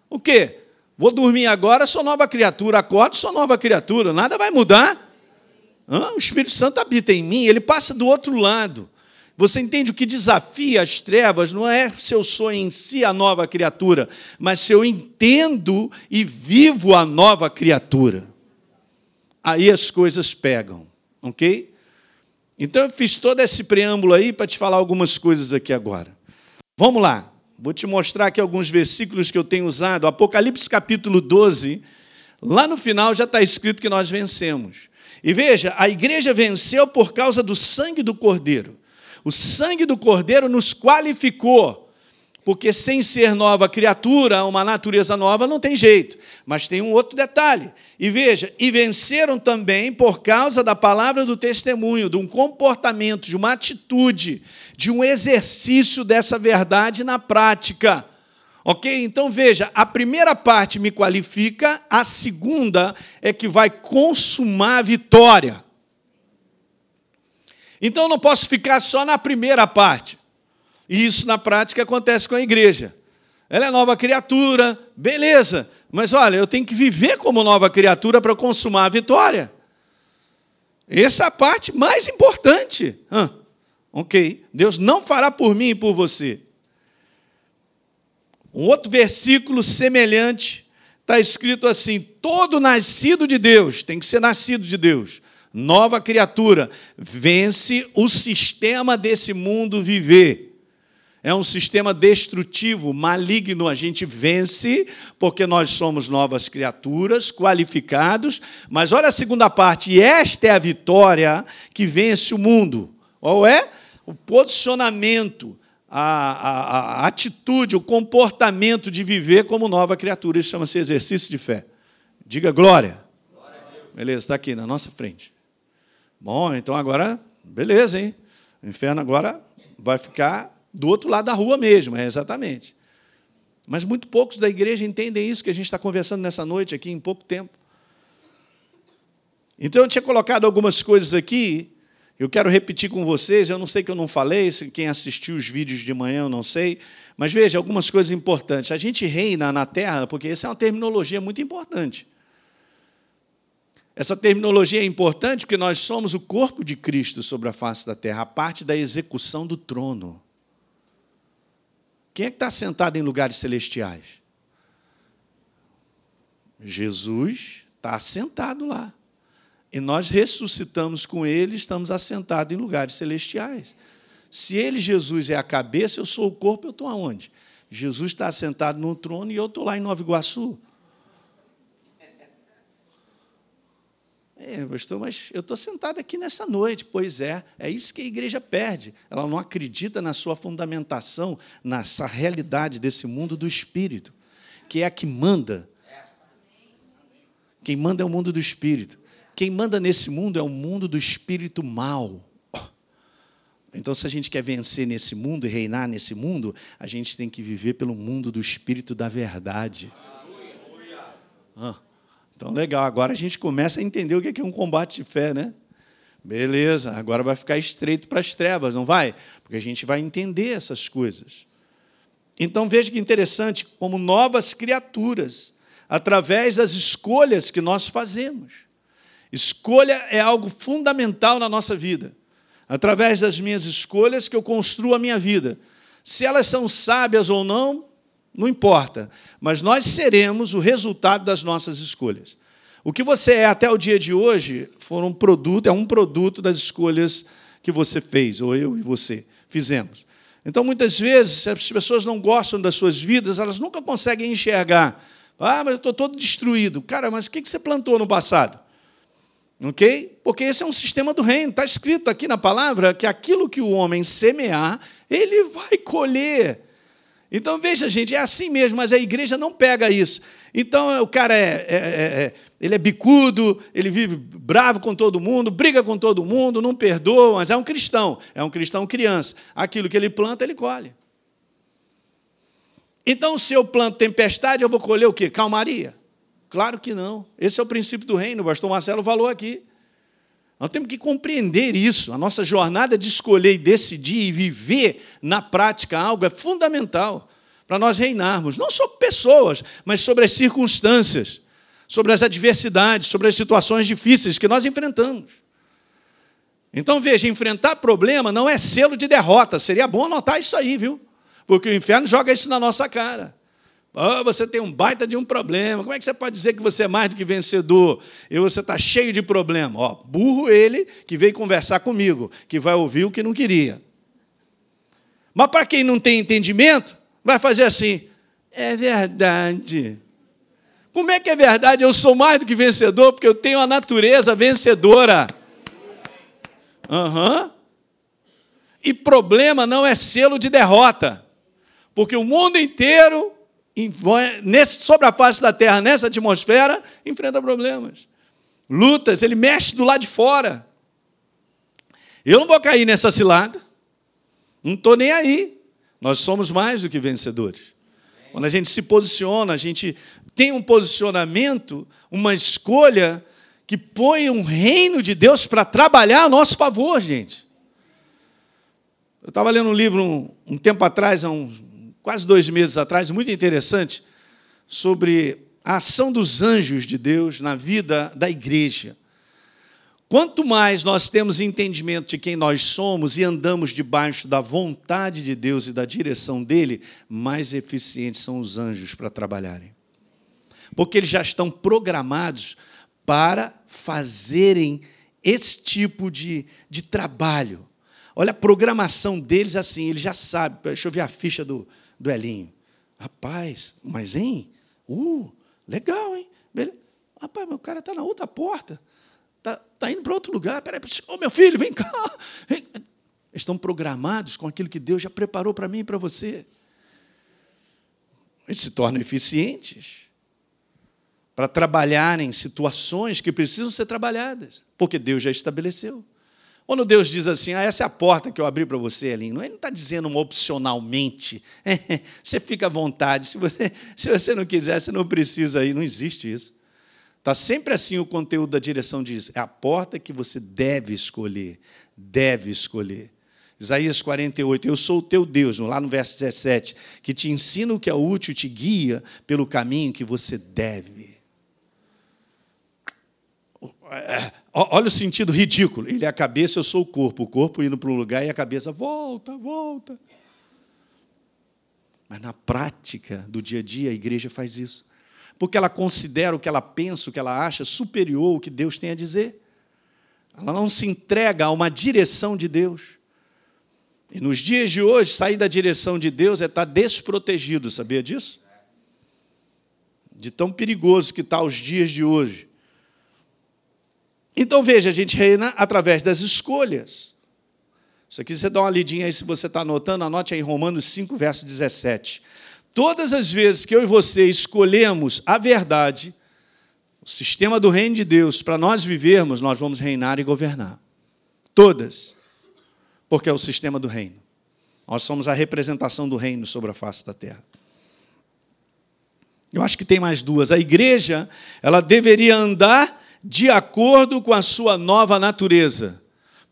O quê? Vou dormir agora, sou nova criatura. Acordo, sou nova criatura. Nada vai mudar. O Espírito Santo habita em mim, ele passa do outro lado. Você entende o que desafia as trevas não é se eu sou em si a nova criatura, mas se eu entendo e vivo a nova criatura. Aí as coisas pegam, ok? Então eu fiz todo esse preâmbulo aí para te falar algumas coisas aqui agora. Vamos lá, vou te mostrar aqui alguns versículos que eu tenho usado. Apocalipse capítulo 12, lá no final já está escrito que nós vencemos. E veja, a igreja venceu por causa do sangue do Cordeiro. O sangue do Cordeiro nos qualificou, porque sem ser nova criatura, uma natureza nova, não tem jeito. Mas tem um outro detalhe. E veja, e venceram também por causa da palavra do testemunho, de um comportamento, de uma atitude, de um exercício dessa verdade na prática. Ok? Então veja, a primeira parte me qualifica, a segunda é que vai consumar a vitória. Então eu não posso ficar só na primeira parte. E isso na prática acontece com a igreja. Ela é nova criatura, beleza, mas olha, eu tenho que viver como nova criatura para consumar a vitória. Essa é a parte mais importante. Ah, ok, Deus não fará por mim e por você. Um outro versículo semelhante está escrito assim: todo nascido de Deus, tem que ser nascido de Deus, nova criatura, vence o sistema desse mundo viver. É um sistema destrutivo, maligno. A gente vence porque nós somos novas criaturas, qualificados. Mas olha a segunda parte, esta é a vitória que vence o mundo. Qual é? O posicionamento, a, a, a atitude, o comportamento de viver como nova criatura. Isso chama-se exercício de fé. Diga glória. glória beleza, está aqui na nossa frente. Bom, então agora, beleza, hein? O inferno agora vai ficar do outro lado da rua mesmo, é exatamente. Mas muito poucos da igreja entendem isso que a gente está conversando nessa noite aqui em pouco tempo. Então eu tinha colocado algumas coisas aqui, eu quero repetir com vocês, eu não sei que eu não falei, quem assistiu os vídeos de manhã eu não sei, mas veja algumas coisas importantes. A gente reina na terra, porque essa é uma terminologia muito importante. Essa terminologia é importante porque nós somos o corpo de Cristo sobre a face da terra, a parte da execução do trono. Quem é que está sentado em lugares celestiais? Jesus está sentado lá. E nós ressuscitamos com ele, estamos assentados em lugares celestiais. Se ele, Jesus, é a cabeça, eu sou o corpo, eu estou aonde? Jesus está assentado no trono e eu estou lá em Nova Iguaçu. É, pastor, mas eu estou sentado aqui nessa noite. Pois é, é isso que a igreja perde. Ela não acredita na sua fundamentação, nessa realidade desse mundo do espírito, que é a que manda. Quem manda é o mundo do espírito. Quem manda nesse mundo é o mundo do espírito mal. Então, se a gente quer vencer nesse mundo e reinar nesse mundo, a gente tem que viver pelo mundo do espírito da verdade. Ah. Então, legal, agora a gente começa a entender o que é um combate de fé, né? Beleza, agora vai ficar estreito para as trevas, não vai? Porque a gente vai entender essas coisas. Então veja que interessante, como novas criaturas, através das escolhas que nós fazemos. Escolha é algo fundamental na nossa vida. Através das minhas escolhas que eu construo a minha vida. Se elas são sábias ou não, não importa, mas nós seremos o resultado das nossas escolhas. O que você é até o dia de hoje foram um produto, é um produto das escolhas que você fez, ou eu e você fizemos. Então, muitas vezes, as pessoas não gostam das suas vidas, elas nunca conseguem enxergar. Ah, mas eu estou todo destruído. Cara, mas o que você plantou no passado? Ok? Porque esse é um sistema do reino. Está escrito aqui na palavra que aquilo que o homem semear, ele vai colher. Então, veja, gente, é assim mesmo, mas a igreja não pega isso. Então, o cara é, é, é, é, ele é bicudo, ele vive bravo com todo mundo, briga com todo mundo, não perdoa, mas é um cristão, é um cristão criança. Aquilo que ele planta, ele colhe. Então, se eu planto tempestade, eu vou colher o quê? Calmaria? Claro que não. Esse é o princípio do reino, o pastor Marcelo falou aqui. Nós temos que compreender isso. A nossa jornada de escolher e decidir e viver na prática algo é fundamental para nós reinarmos, não sobre pessoas, mas sobre as Então veja, enfrentar problema não é selo de derrota. Seria bom anotar isso aí, viu? Porque o inferno joga isso na nossa cara. Oh, você tem um baita de um problema. Como é que você pode dizer que você é mais do que vencedor? E você está cheio de problema. Ó, burro ele que veio conversar comigo, que vai ouvir o que não queria. Mas para quem não tem entendimento, vai fazer assim: é verdade. Como é que é verdade? Eu sou mais do que vencedor porque eu tenho a natureza vencedora. Uhum. E problema não é selo de derrota, porque o mundo inteiro, nesse, sobre a face da terra, nessa atmosfera, enfrenta problemas. Lutas, ele mexe do lado de fora. Eu não vou cair nessa cilada, não estou nem aí. Nós somos mais do que vencedores. Quando a gente se posiciona, a gente tem um posicionamento, uma escolha que põe um reino de Deus para trabalhar a nosso favor, gente. Eu estava lendo um livro um, um tempo atrás, há uns, quase dois meses atrás, muito interessante, sobre a ação dos anjos de Deus na vida da igreja. Quanto mais nós temos entendimento de quem nós somos e andamos debaixo da vontade de Deus e da direção dele, mais eficientes são os anjos para trabalharem. Porque eles já estão programados para fazerem esse tipo de, de trabalho. Olha a programação deles assim, ele já sabe. Deixa eu ver a ficha do, do Elinho. Rapaz, mas hein? Uh, legal, hein? Beleza. Rapaz, meu cara está na outra porta. Está tá indo para outro lugar. Peraí, ô oh, meu filho, vem cá. Estão programados com aquilo que Deus já preparou para mim e para você. Eles se tornam eficientes para trabalhar em situações que precisam ser trabalhadas, porque Deus já estabeleceu. Quando Deus diz assim, ah, essa é a porta que eu abri para você, Elinho, ele não está dizendo opcionalmente. [LAUGHS] você fica à vontade. Se você, [LAUGHS] se você não quiser, você não precisa ir. Não existe isso. Está sempre assim o conteúdo da direção diz. É a porta que você deve escolher. Deve escolher. Isaías 48, eu sou o teu Deus, lá no verso 17, que te ensina o que é útil e te guia pelo caminho que você deve. Olha o sentido ridículo. Ele é a cabeça, eu sou o corpo. O corpo indo para um lugar e a cabeça volta, volta. Mas na prática do dia a dia, a igreja faz isso. Porque ela considera o que ela pensa, o que ela acha superior ao que Deus tem a dizer. Ela não se entrega a uma direção de Deus. E nos dias de hoje, sair da direção de Deus é estar desprotegido, sabia disso? De tão perigoso que está os dias de hoje. Então veja, a gente reina através das escolhas. Isso aqui você dá uma lidinha aí, se você está anotando, anote aí Romanos 5, verso 17. Todas as vezes que eu e você escolhemos a verdade, o sistema do reino de Deus, para nós vivermos, nós vamos reinar e governar. Todas. Porque é o sistema do reino. Nós somos a representação do reino sobre a face da terra. Eu acho que tem mais duas. A igreja, ela deveria andar de acordo com a sua nova natureza.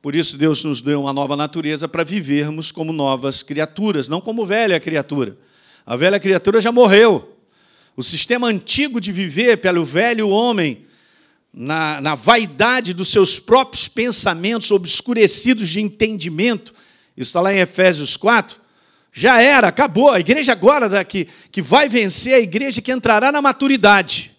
Por isso, Deus nos deu uma nova natureza para vivermos como novas criaturas, não como velha criatura. A velha criatura já morreu. O sistema antigo de viver pelo velho homem, na, na vaidade dos seus próprios pensamentos obscurecidos de entendimento, isso está lá em Efésios 4, já era, acabou. A igreja agora daqui, que vai vencer, a igreja que entrará na maturidade.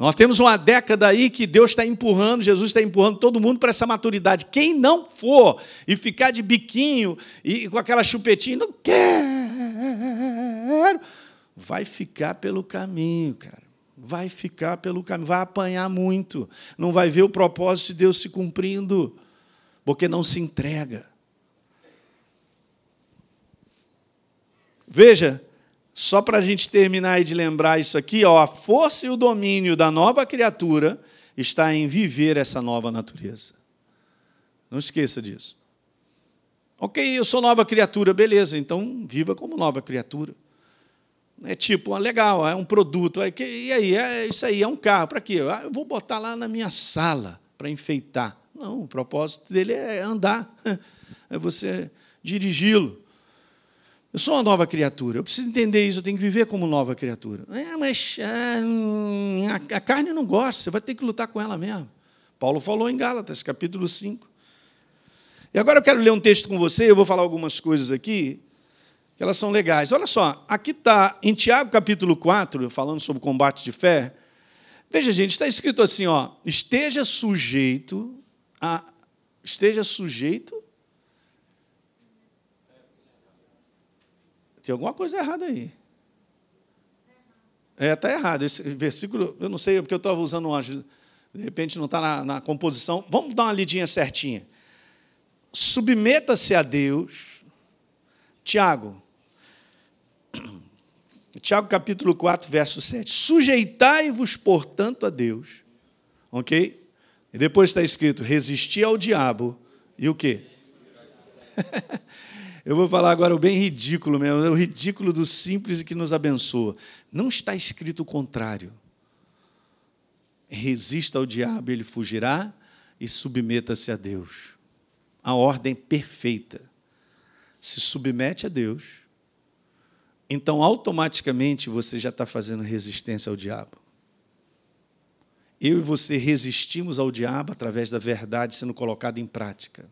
Nós temos uma década aí que Deus está empurrando, Jesus está empurrando todo mundo para essa maturidade. Quem não for e ficar de biquinho e com aquela chupetinha, não quero, vai ficar pelo caminho, cara. Vai ficar pelo caminho, vai apanhar muito, não vai ver o propósito de Deus se cumprindo, porque não se entrega. Veja, só para a gente terminar e de lembrar isso aqui, ó, a força e o domínio da nova criatura está em viver essa nova natureza. Não esqueça disso. Ok, eu sou nova criatura, beleza, então viva como nova criatura. É tipo, legal, é um produto. E aí, é, isso aí é um carro. Para quê? Ah, eu vou botar lá na minha sala para enfeitar. Não, o propósito dele é andar, [LAUGHS] é você dirigi-lo. Eu sou uma nova criatura, eu preciso entender isso, eu tenho que viver como nova criatura. É, mas é, a, carne não gosta, você vai ter que lutar com ela mesmo. Paulo falou em Gálatas, capítulo 5. E agora eu quero ler um texto com você, eu vou falar algumas coisas aqui, que elas são legais. Olha só, aqui está em Tiago capítulo 4, falando sobre combate de fé. Veja, gente, está escrito assim, ó, esteja sujeito a. Esteja sujeito. Tem alguma coisa errada aí. É, está errado. Esse versículo, eu não sei, porque eu estava usando um de repente não está na, na composição. Vamos dar uma lidinha certinha. Submeta-se a Deus. Tiago. [CLEARS THROAT] Tiago capítulo 4, verso 7. Sujeitai-vos, portanto, a Deus. Ok? E depois está escrito: resisti ao diabo. E o quê? [LAUGHS] Eu vou falar agora o bem ridículo mesmo, o ridículo do simples e que nos abençoa. Não está escrito o contrário. Resista ao diabo, ele fugirá, e submeta-se a Deus. A ordem perfeita. Se submete a Deus, então automaticamente você já está fazendo resistência ao diabo. Eu e você resistimos ao diabo através da verdade sendo colocada em prática.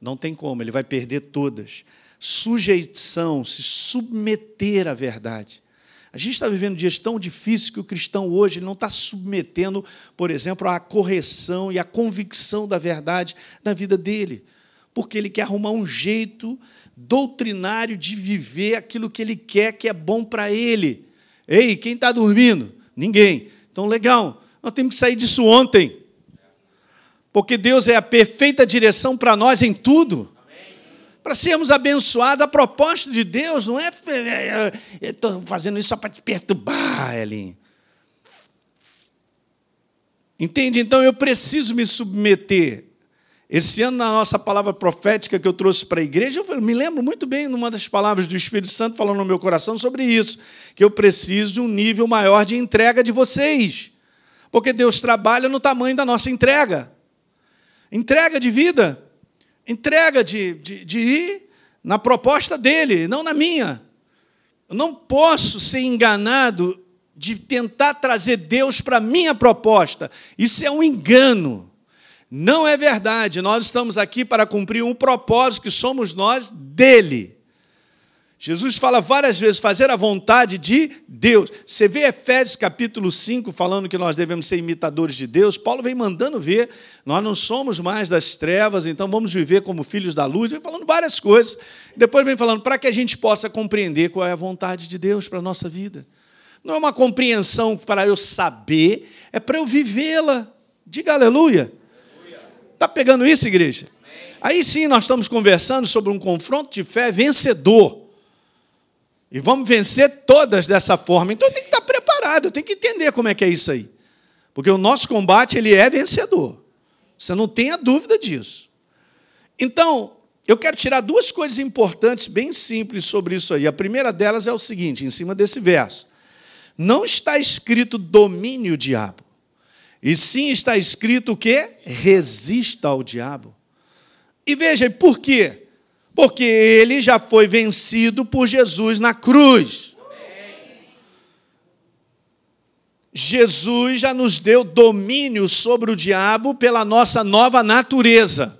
Não tem como, ele vai perder todas. Sujeição, se submeter à verdade. A gente está vivendo dias tão difíceis que o cristão hoje não está submetendo, por exemplo, à correção e à convicção da verdade na vida dele, porque ele quer arrumar um jeito doutrinário de viver aquilo que ele quer que é bom para ele. Ei, quem está dormindo? Ninguém. Então, legal, nós temos que sair disso ontem porque Deus é a perfeita direção para nós em tudo. Para sermos abençoados, a proposta de Deus não é. Estou fazendo isso só para te perturbar, Elinho. Entende? Então eu preciso me submeter. Esse ano, na nossa palavra profética que eu trouxe para a igreja, eu me lembro muito bem numa das palavras do Espírito Santo falando no meu coração sobre isso, que eu preciso de um nível maior de entrega de vocês. Porque Deus trabalha no tamanho da nossa entrega. Entrega de vida, entrega de, de, de ir na proposta dele, não na minha. Eu não posso ser enganado de tentar trazer Deus para a minha proposta. Isso é um engano. Não é verdade. Nós estamos aqui para cumprir um propósito que somos nós dele. Jesus fala várias vezes, fazer a vontade de Deus. Você vê Efésios capítulo 5 falando que nós devemos ser imitadores de Deus. Paulo vem mandando ver, nós não somos mais das trevas, então vamos viver como filhos da luz. Vem falando várias coisas. Depois vem falando para que a gente possa compreender qual é a vontade de Deus para a nossa vida. Não é uma compreensão para eu saber, é para eu vivê-la. Diga aleluia. Está pegando isso, igreja? Aí sim nós estamos conversando sobre um confronto de fé vencedor. E vamos vencer todas dessa forma. Então tem que estar preparado, tem que entender como é que é isso aí. Porque o nosso combate ele é vencedor. Você não tenha dúvida disso. Então, eu quero tirar duas coisas importantes, bem simples sobre isso aí. A primeira delas é o seguinte, em cima desse verso. Não está escrito domínio o diabo. E sim está escrito o quê? Resista ao diabo. E veja, por quê? Porque ele já foi vencido por Jesus na cruz. Jesus já nos deu domínio sobre o diabo pela nossa nova natureza.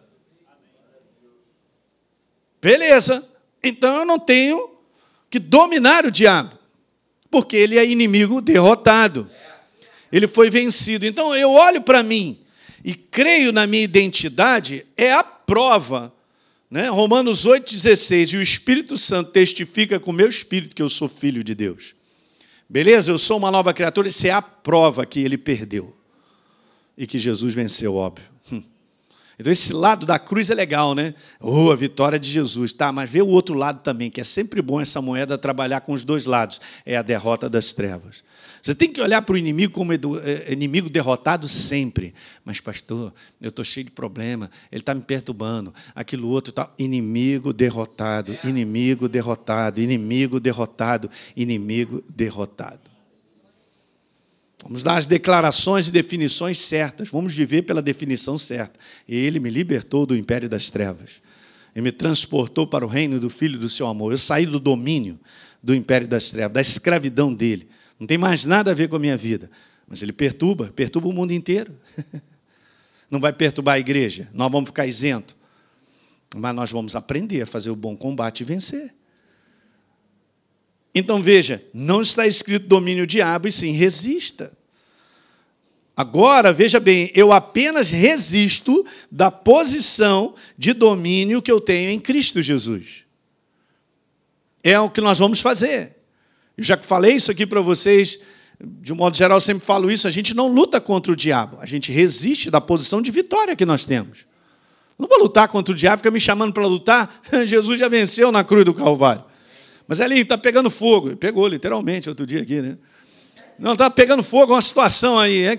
Beleza, então eu não tenho que dominar o diabo, porque ele é inimigo derrotado. Ele foi vencido. Então eu olho para mim e creio na minha identidade, é a prova né? Romanos 8,16, e o Espírito Santo testifica com o meu espírito que eu sou filho de Deus. Beleza? Eu sou uma nova criatura, isso é a prova que ele perdeu. E que Jesus venceu, óbvio. Hum. Então, esse lado da cruz é legal, né? Oh, a vitória de Jesus. Tá, mas vê o outro lado também, que é sempre bom essa moeda trabalhar com os dois lados. É a derrota das trevas. Você tem que olhar para o inimigo como é, inimigo derrotado sempre. Mas, pastor, eu estou cheio de problema, ele está me perturbando, aquilo outro tal. Inimigo derrotado, inimigo derrotado, inimigo derrotado, inimigo derrotado. Vamos dar as declarações e definições certas. Vamos viver pela definição certa. Ele me libertou do império das trevas. Ele me transportou para o reino do Filho do seu amor. Eu saí do domínio do império das trevas, da escravidão dele. Não tem mais nada a ver com a minha vida. Mas ele perturba, perturba o mundo inteiro. [LAUGHS] Não vai perturbar a igreja? Nós vamos ficar isentos? Mas nós vamos aprender a fazer o bom combate e vencer. Então veja, não está escrito domínio diabo, e sim resista. Agora, veja bem, eu apenas resisto da posição de domínio que eu tenho em Cristo Jesus. É o que nós vamos fazer. Eu já falei isso aqui para vocês, de um modo geral, sempre falo isso: a gente não luta contra o diabo, a gente resiste da posição de vitória que nós temos. Não vou lutar contra o diabo, fica me chamando para lutar. [LAUGHS] Jesus já venceu na cruz do Calvário. Mas ali está pegando fogo. Pegou literalmente outro dia aqui, né? Não, está pegando fogo uma situação aí. É,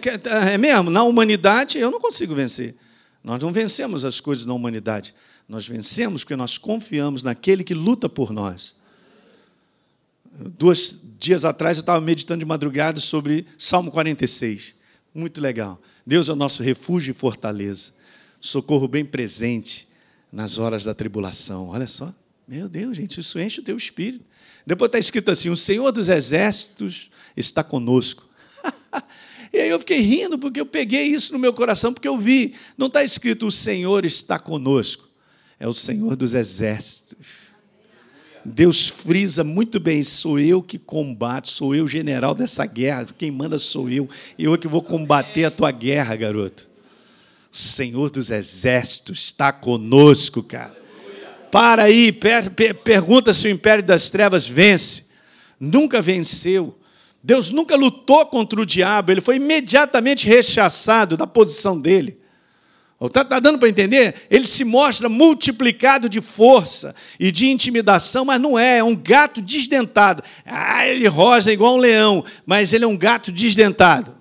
é mesmo? Na humanidade, eu não consigo vencer. Nós não vencemos as coisas na humanidade. Nós vencemos porque nós confiamos naquele que luta por nós. Dois dias atrás eu estava meditando de madrugada sobre Salmo 46. Muito legal. Deus é o nosso refúgio e fortaleza, socorro bem presente nas horas da tribulação. Olha só. Meu Deus, gente, isso enche o teu espírito. Depois está escrito assim: o Senhor dos exércitos está conosco. [LAUGHS] e aí eu fiquei rindo, porque eu peguei isso no meu coração, porque eu vi, não está escrito o Senhor está conosco, é o Senhor dos exércitos. Deus frisa muito bem: sou eu que combato, sou eu general dessa guerra, quem manda sou eu, eu é que vou combater a tua guerra, garoto. Senhor dos exércitos está conosco, cara. Para aí, per, per, pergunta se o império das trevas vence. Nunca venceu. Deus nunca lutou contra o diabo, ele foi imediatamente rechaçado da posição dele. Está tá dando para entender? Ele se mostra multiplicado de força e de intimidação, mas não é, é um gato desdentado. Ah, ele rosa igual um leão, mas ele é um gato desdentado.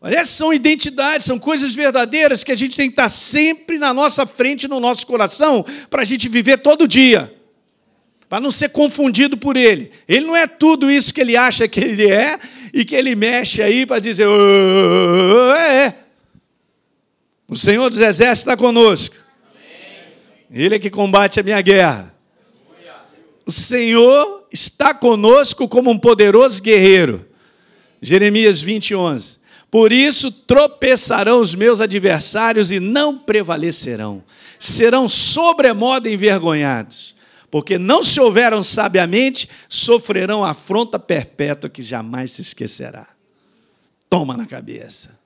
Essas são identidades, são coisas verdadeiras que a gente tem que estar sempre na nossa frente, no nosso coração, para a gente viver todo dia para não ser confundido por ele. Ele não é tudo isso que ele acha que ele é e que ele mexe aí para dizer, é, é. O Senhor dos Exércitos está conosco. Ele é que combate a minha guerra. O Senhor está conosco como um poderoso guerreiro. Jeremias 20, 11. Por isso tropeçarão os meus adversários e não prevalecerão. Serão sobremodo envergonhados porque não se houveram sabiamente, sofrerão afronta perpétua que jamais se esquecerá. Toma na cabeça.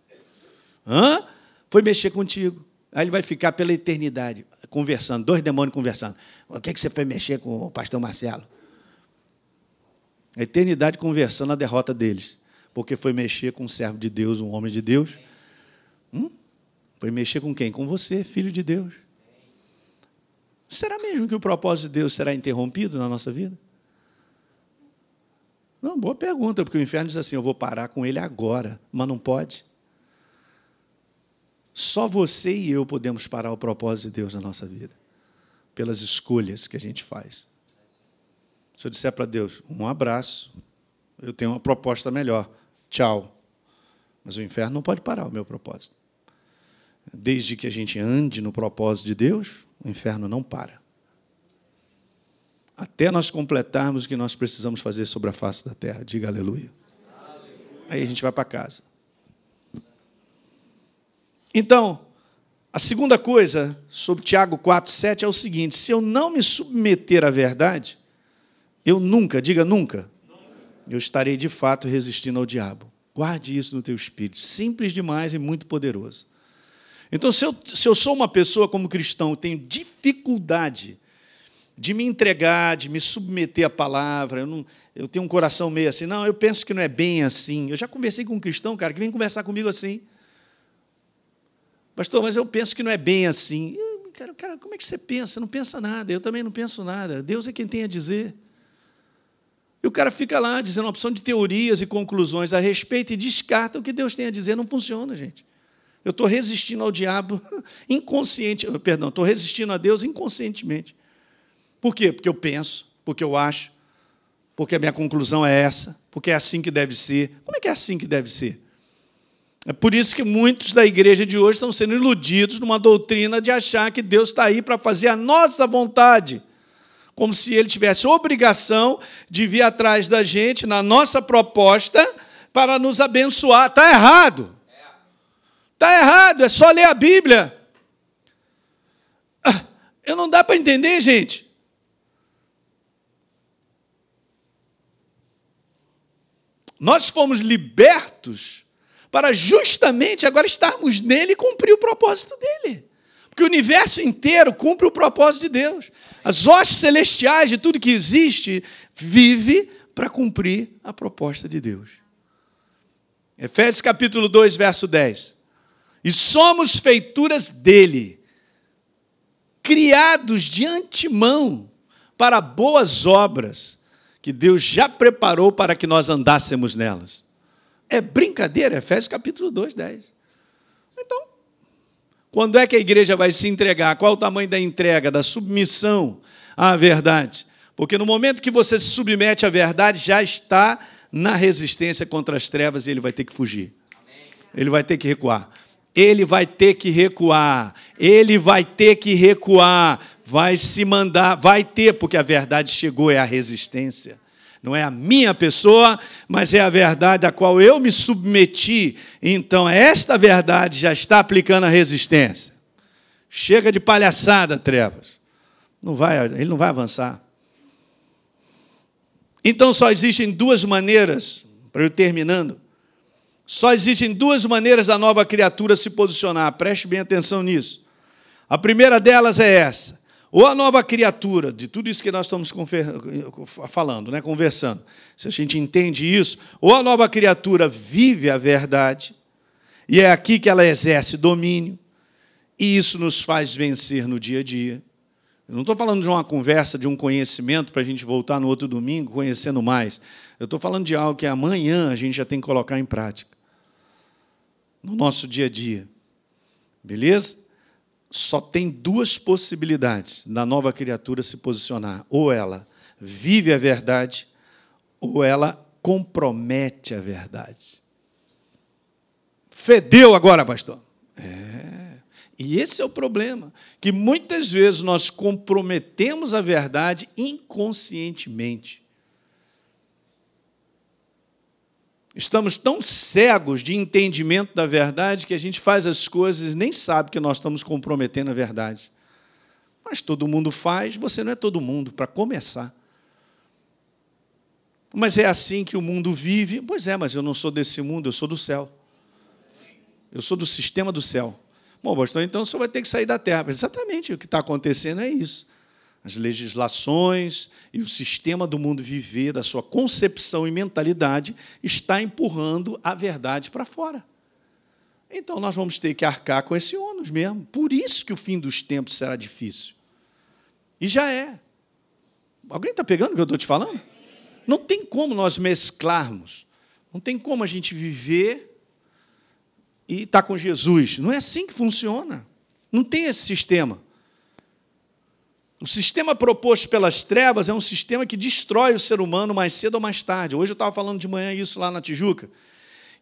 Hã? Foi mexer contigo. Aí ele vai ficar pela eternidade conversando, dois demônios conversando. O que, é que você foi mexer com o pastor Marcelo? A eternidade conversando a derrota deles. Porque foi mexer com um servo de Deus, um homem de Deus. Hum? Foi mexer com quem? Com você, filho de Deus. Será mesmo que o propósito de Deus será interrompido na nossa vida? Não, boa pergunta, porque o inferno diz assim: eu vou parar com ele agora, mas não pode. Só você e eu podemos parar o propósito de Deus na nossa vida, pelas escolhas que a gente faz. Se eu disser para Deus, um abraço, eu tenho uma proposta melhor, tchau. Mas o inferno não pode parar o meu propósito. Desde que a gente ande no propósito de Deus, o inferno não para. Até nós completarmos o que nós precisamos fazer sobre a face da terra. Diga aleluia. Aí a gente vai para casa. Então, a segunda coisa sobre Tiago 4, 7 é o seguinte: se eu não me submeter à verdade, eu nunca, diga nunca, eu estarei de fato resistindo ao diabo. Guarde isso no teu espírito. Simples demais e muito poderoso. Então, se eu, se eu sou uma pessoa como cristão, tenho dificuldade de me entregar, de me submeter à palavra, eu, não, eu tenho um coração meio assim, não, eu penso que não é bem assim. Eu já conversei com um cristão, cara, que vem conversar comigo assim. Pastor, mas eu penso que não é bem assim. Cara, cara, como é que você pensa? Não pensa nada, eu também não penso nada. Deus é quem tem a dizer. E o cara fica lá dizendo uma opção de teorias e conclusões a respeito e descarta o que Deus tem a dizer. Não funciona, gente. Eu estou resistindo ao diabo [LAUGHS] inconsciente, perdão, estou resistindo a Deus inconscientemente. Por quê? Porque eu penso, porque eu acho, porque a minha conclusão é essa, porque é assim que deve ser. Como é que é assim que deve ser? É por isso que muitos da igreja de hoje estão sendo iludidos numa doutrina de achar que Deus está aí para fazer a nossa vontade, como se Ele tivesse obrigação de vir atrás da gente na nossa proposta para nos abençoar. Está errado. Está errado, é só ler a Bíblia. Ah, eu não dá para entender, gente. Nós fomos libertos para justamente agora estarmos nele e cumprir o propósito dele. Porque o universo inteiro cumpre o propósito de Deus. As hostes celestiais de tudo que existe vive para cumprir a proposta de Deus. Efésios capítulo 2, verso 10. E somos feituras dele, criados de antemão para boas obras, que Deus já preparou para que nós andássemos nelas. É brincadeira, Efésios capítulo 2, 10. Então, quando é que a igreja vai se entregar? Qual é o tamanho da entrega, da submissão à verdade? Porque no momento que você se submete à verdade, já está na resistência contra as trevas e ele vai ter que fugir. Ele vai ter que recuar. Ele vai ter que recuar. Ele vai ter que recuar. Vai se mandar, vai ter, porque a verdade chegou, é a resistência. Não é a minha pessoa, mas é a verdade a qual eu me submeti. Então, esta verdade já está aplicando a resistência. Chega de palhaçada, trevas. Não vai, ele não vai avançar. Então, só existem duas maneiras, para eu terminando, só existem duas maneiras da nova criatura se posicionar. Preste bem atenção nisso. A primeira delas é essa: ou a nova criatura, de tudo isso que nós estamos falando, né, conversando, se a gente entende isso, ou a nova criatura vive a verdade, e é aqui que ela exerce domínio, e isso nos faz vencer no dia a dia. Eu não estou falando de uma conversa, de um conhecimento para a gente voltar no outro domingo conhecendo mais. Eu estou falando de algo que amanhã a gente já tem que colocar em prática. No nosso dia a dia. Beleza? Só tem duas possibilidades da nova criatura se posicionar: ou ela vive a verdade, ou ela compromete a verdade. Fedeu agora, pastor. É. E esse é o problema, que muitas vezes nós comprometemos a verdade inconscientemente. Estamos tão cegos de entendimento da verdade que a gente faz as coisas e nem sabe que nós estamos comprometendo a verdade. Mas todo mundo faz, você não é todo mundo, para começar. Mas é assim que o mundo vive. Pois é, mas eu não sou desse mundo, eu sou do céu. Eu sou do sistema do céu. Bom, pastor, então o senhor vai ter que sair da terra. Exatamente o que está acontecendo é isso as legislações e o sistema do mundo viver, da sua concepção e mentalidade, está empurrando a verdade para fora. Então nós vamos ter que arcar com esse ônus mesmo. Por isso que o fim dos tempos será difícil. E já é. Alguém está pegando o que eu estou te falando? Não tem como nós mesclarmos. Não tem como a gente viver e estar tá com Jesus. Não é assim que funciona. Não tem esse sistema. O sistema proposto pelas trevas é um sistema que destrói o ser humano mais cedo ou mais tarde. Hoje eu estava falando de manhã isso lá na Tijuca.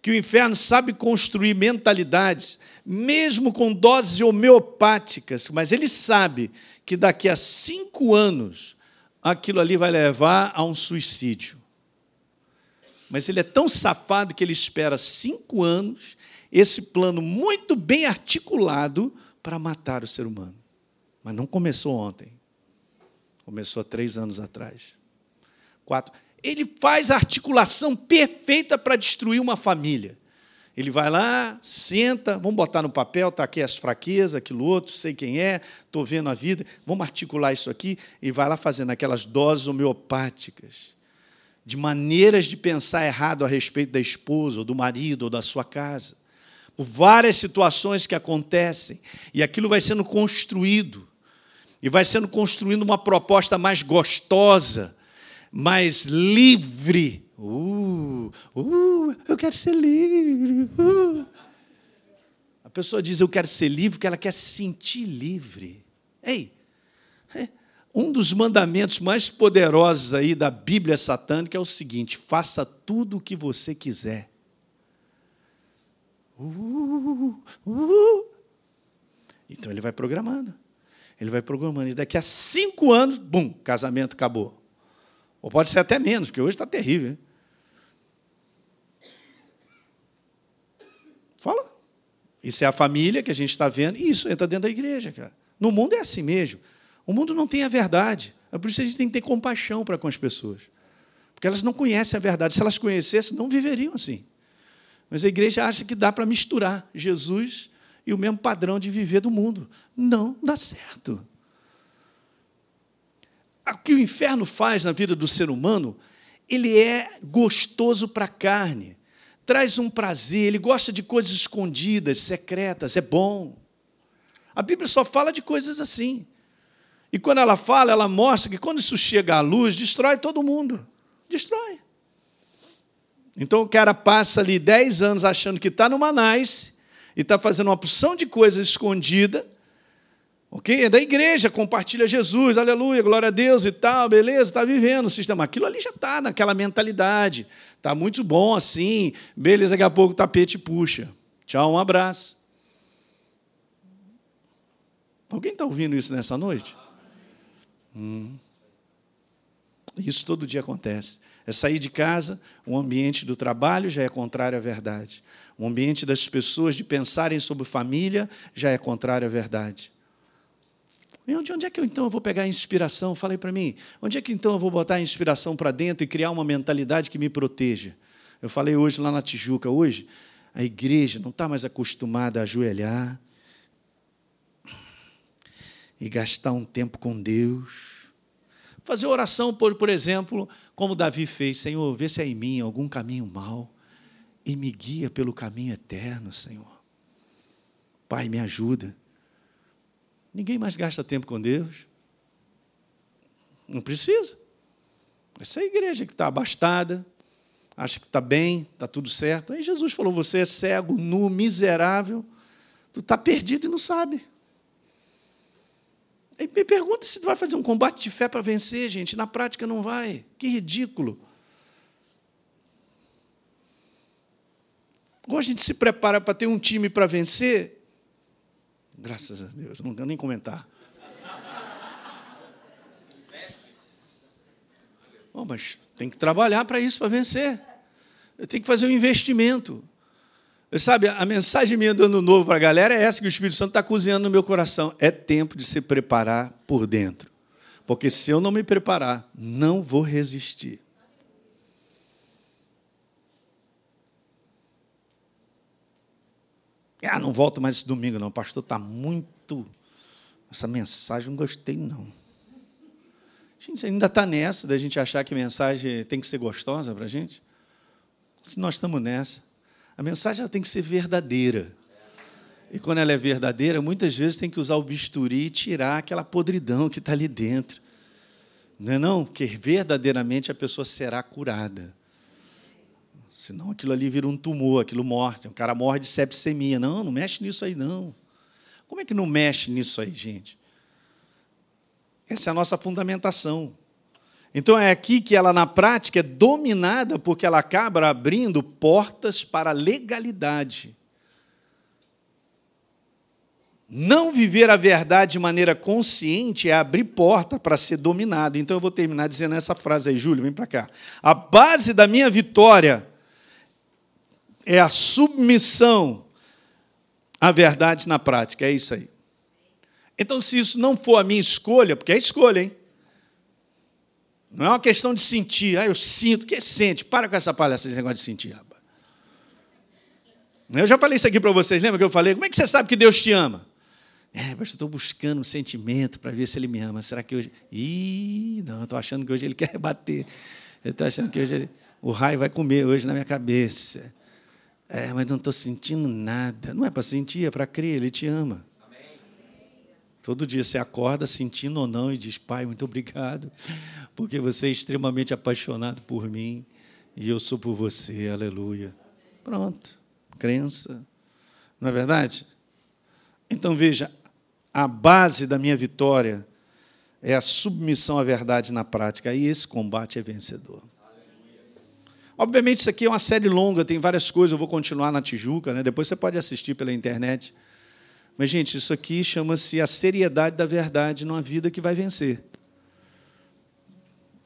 Que o inferno sabe construir mentalidades, mesmo com doses homeopáticas, mas ele sabe que daqui a cinco anos aquilo ali vai levar a um suicídio. Mas ele é tão safado que ele espera cinco anos, esse plano muito bem articulado para matar o ser humano. Mas não começou ontem. Começou três anos atrás. Quatro. Ele faz a articulação perfeita para destruir uma família. Ele vai lá, senta, vamos botar no papel, está aqui as fraquezas, aquilo outro, sei quem é, estou vendo a vida, vamos articular isso aqui, e vai lá fazendo aquelas doses homeopáticas, de maneiras de pensar errado a respeito da esposa, ou do marido, ou da sua casa. Por várias situações que acontecem, e aquilo vai sendo construído e vai sendo construindo uma proposta mais gostosa, mais livre. Uh, uh, eu quero ser livre. Uh. A pessoa diz eu quero ser livre porque ela quer se sentir livre. Ei, é, um dos mandamentos mais poderosos aí da Bíblia satânica é o seguinte: faça tudo o que você quiser. Uh, uh. Então ele vai programando. Ele vai programando. E daqui a cinco anos, bum, casamento acabou. Ou pode ser até menos, porque hoje está terrível. Hein? Fala. Isso é a família que a gente está vendo, e isso entra dentro da igreja, cara. No mundo é assim mesmo. O mundo não tem a verdade. É por isso que a gente tem que ter compaixão para com as pessoas. Porque elas não conhecem a verdade. Se elas conhecessem, não viveriam assim. Mas a igreja acha que dá para misturar Jesus e o mesmo padrão de viver do mundo. Não dá certo. O que o inferno faz na vida do ser humano, ele é gostoso para a carne, traz um prazer, ele gosta de coisas escondidas, secretas, é bom. A Bíblia só fala de coisas assim. E quando ela fala, ela mostra que quando isso chega à luz, destrói todo mundo. Destrói. Então o cara passa ali 10 anos achando que está numa nice e está fazendo uma porção de coisas escondida. Ok? É da igreja, compartilha Jesus, aleluia, glória a Deus e tal, beleza, está vivendo o sistema. Aquilo ali já está naquela mentalidade. Está muito bom assim, beleza, daqui a pouco o tapete puxa. Tchau, um abraço. Alguém está ouvindo isso nessa noite? Hum. Isso todo dia acontece. É sair de casa, o ambiente do trabalho já é contrário à verdade. O ambiente das pessoas de pensarem sobre família já é contrário à verdade. E onde, é que eu, então eu vou pegar a inspiração? Falei para mim. Onde é que então eu vou botar a inspiração para dentro e criar uma mentalidade que me proteja? Eu falei hoje lá na Tijuca, hoje, a igreja não está mais acostumada a ajoelhar, e gastar um tempo com Deus. Fazer oração, por, por exemplo, como Davi fez: Senhor, vê se é em mim algum caminho mau e me guia pelo caminho eterno, Senhor. Pai, me ajuda. Ninguém mais gasta tempo com Deus. Não precisa. Essa é a igreja que está abastada, acha que está bem, está tudo certo. Aí Jesus falou: Você é cego, nu, miserável, tu está perdido e não sabe. Ele me pergunta se vai fazer um combate de fé para vencer, gente. Na prática não vai. Que ridículo. Ou a gente se prepara para ter um time para vencer. Graças a Deus, não quero nem comentar. Bom, mas tem que trabalhar para isso, para vencer. Eu tenho que fazer um investimento. Sabe, a mensagem minha do ano novo para a galera é essa que o Espírito Santo está cozinhando no meu coração. É tempo de se preparar por dentro. Porque se eu não me preparar, não vou resistir. Ah, não volto mais esse domingo, não. Pastor está muito. Essa mensagem não gostei, não. A gente ainda está nessa da gente achar que mensagem tem que ser gostosa para a gente. Se nós estamos nessa. A mensagem tem que ser verdadeira. E quando ela é verdadeira, muitas vezes tem que usar o bisturi e tirar aquela podridão que está ali dentro. Não é não? Porque verdadeiramente a pessoa será curada. Senão aquilo ali vira um tumor, aquilo morre. O cara morre de sepsemia. Não, não mexe nisso aí, não. Como é que não mexe nisso aí, gente? Essa é a nossa fundamentação. Então é aqui que ela, na prática, é dominada porque ela acaba abrindo portas para a legalidade. Não viver a verdade de maneira consciente é abrir porta para ser dominado. Então eu vou terminar dizendo essa frase aí, Júlio, vem para cá. A base da minha vitória é a submissão à verdade na prática. É isso aí. Então, se isso não for a minha escolha, porque é escolha, hein? Não é uma questão de sentir. Ah, eu sinto. que sente? Para com essa palhaça de negócio de sentir, rapaz. Eu já falei isso aqui para vocês. Lembra que eu falei? Como é que você sabe que Deus te ama? É, mas eu estou buscando um sentimento para ver se Ele me ama. Será que hoje... Ih, não, eu estou achando que hoje Ele [LAUGHS] quer bater. Eu estou achando que hoje ele... o raio vai comer hoje na minha cabeça. É, mas não estou sentindo nada. Não é para sentir, é para crer. Ele te ama. Todo dia você acorda sentindo ou não e diz: Pai, muito obrigado, porque você é extremamente apaixonado por mim e eu sou por você, aleluia. Pronto, crença, não é verdade? Então veja, a base da minha vitória é a submissão à verdade na prática, aí esse combate é vencedor. Obviamente, isso aqui é uma série longa, tem várias coisas, eu vou continuar na Tijuca, né? depois você pode assistir pela internet. Mas, gente, isso aqui chama-se a seriedade da verdade numa vida que vai vencer.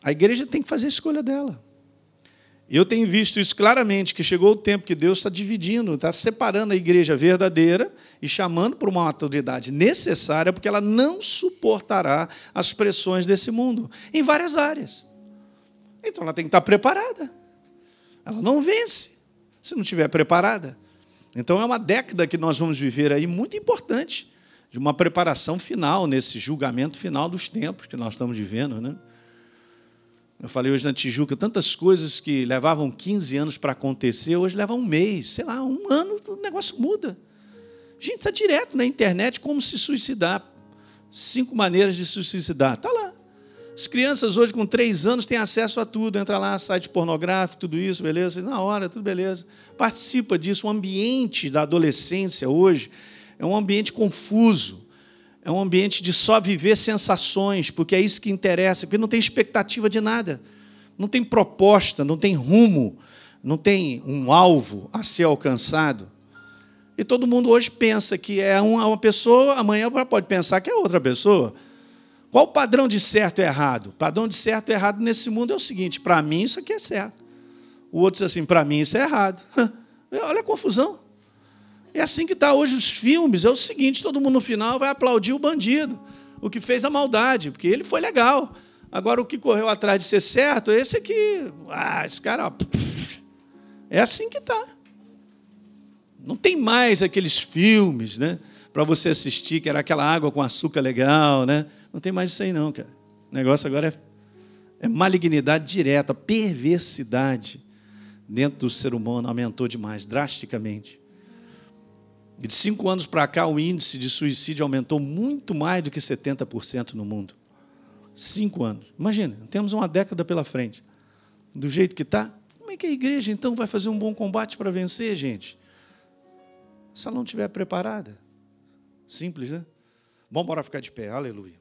A igreja tem que fazer a escolha dela. Eu tenho visto isso claramente, que chegou o tempo que Deus está dividindo, está separando a igreja verdadeira e chamando para uma maturidade necessária, porque ela não suportará as pressões desse mundo, em várias áreas. Então ela tem que estar preparada. Ela não vence se não estiver preparada. Então é uma década que nós vamos viver aí muito importante, de uma preparação final, nesse julgamento final dos tempos que nós estamos vivendo. Né? Eu falei hoje na Tijuca, tantas coisas que levavam 15 anos para acontecer, hoje levam um mês, sei lá, um ano, o negócio muda. A gente está direto na internet como se suicidar. Cinco maneiras de se suicidar. Está lá. As crianças hoje com três anos têm acesso a tudo. Entra lá, site pornográfico, tudo isso, beleza? Na hora, tudo beleza. Participa disso. O ambiente da adolescência hoje é um ambiente confuso é um ambiente de só viver sensações, porque é isso que interessa, porque não tem expectativa de nada, não tem proposta, não tem rumo, não tem um alvo a ser alcançado. E todo mundo hoje pensa que é uma pessoa, amanhã pode pensar que é outra pessoa. Qual o padrão de certo e errado? O padrão de certo e errado nesse mundo é o seguinte: para mim isso aqui é certo. O outro diz assim: para mim isso é errado. [LAUGHS] Olha a confusão. É assim que está hoje os filmes. É o seguinte: todo mundo no final vai aplaudir o bandido, o que fez a maldade, porque ele foi legal. Agora, o que correu atrás de ser certo, esse aqui, ah, esse cara, é assim que está. Não tem mais aqueles filmes, né, para você assistir, que era aquela água com açúcar legal, né? Não tem mais isso aí, não, cara. O negócio agora é, é malignidade direta, perversidade dentro do ser humano aumentou demais, drasticamente. E de cinco anos para cá, o índice de suicídio aumentou muito mais do que 70% no mundo. Cinco anos. Imagina, temos uma década pela frente. Do jeito que está, como é que a igreja então vai fazer um bom combate para vencer, gente? Se ela não estiver preparada. Simples, né? Vamos embora ficar de pé. Aleluia.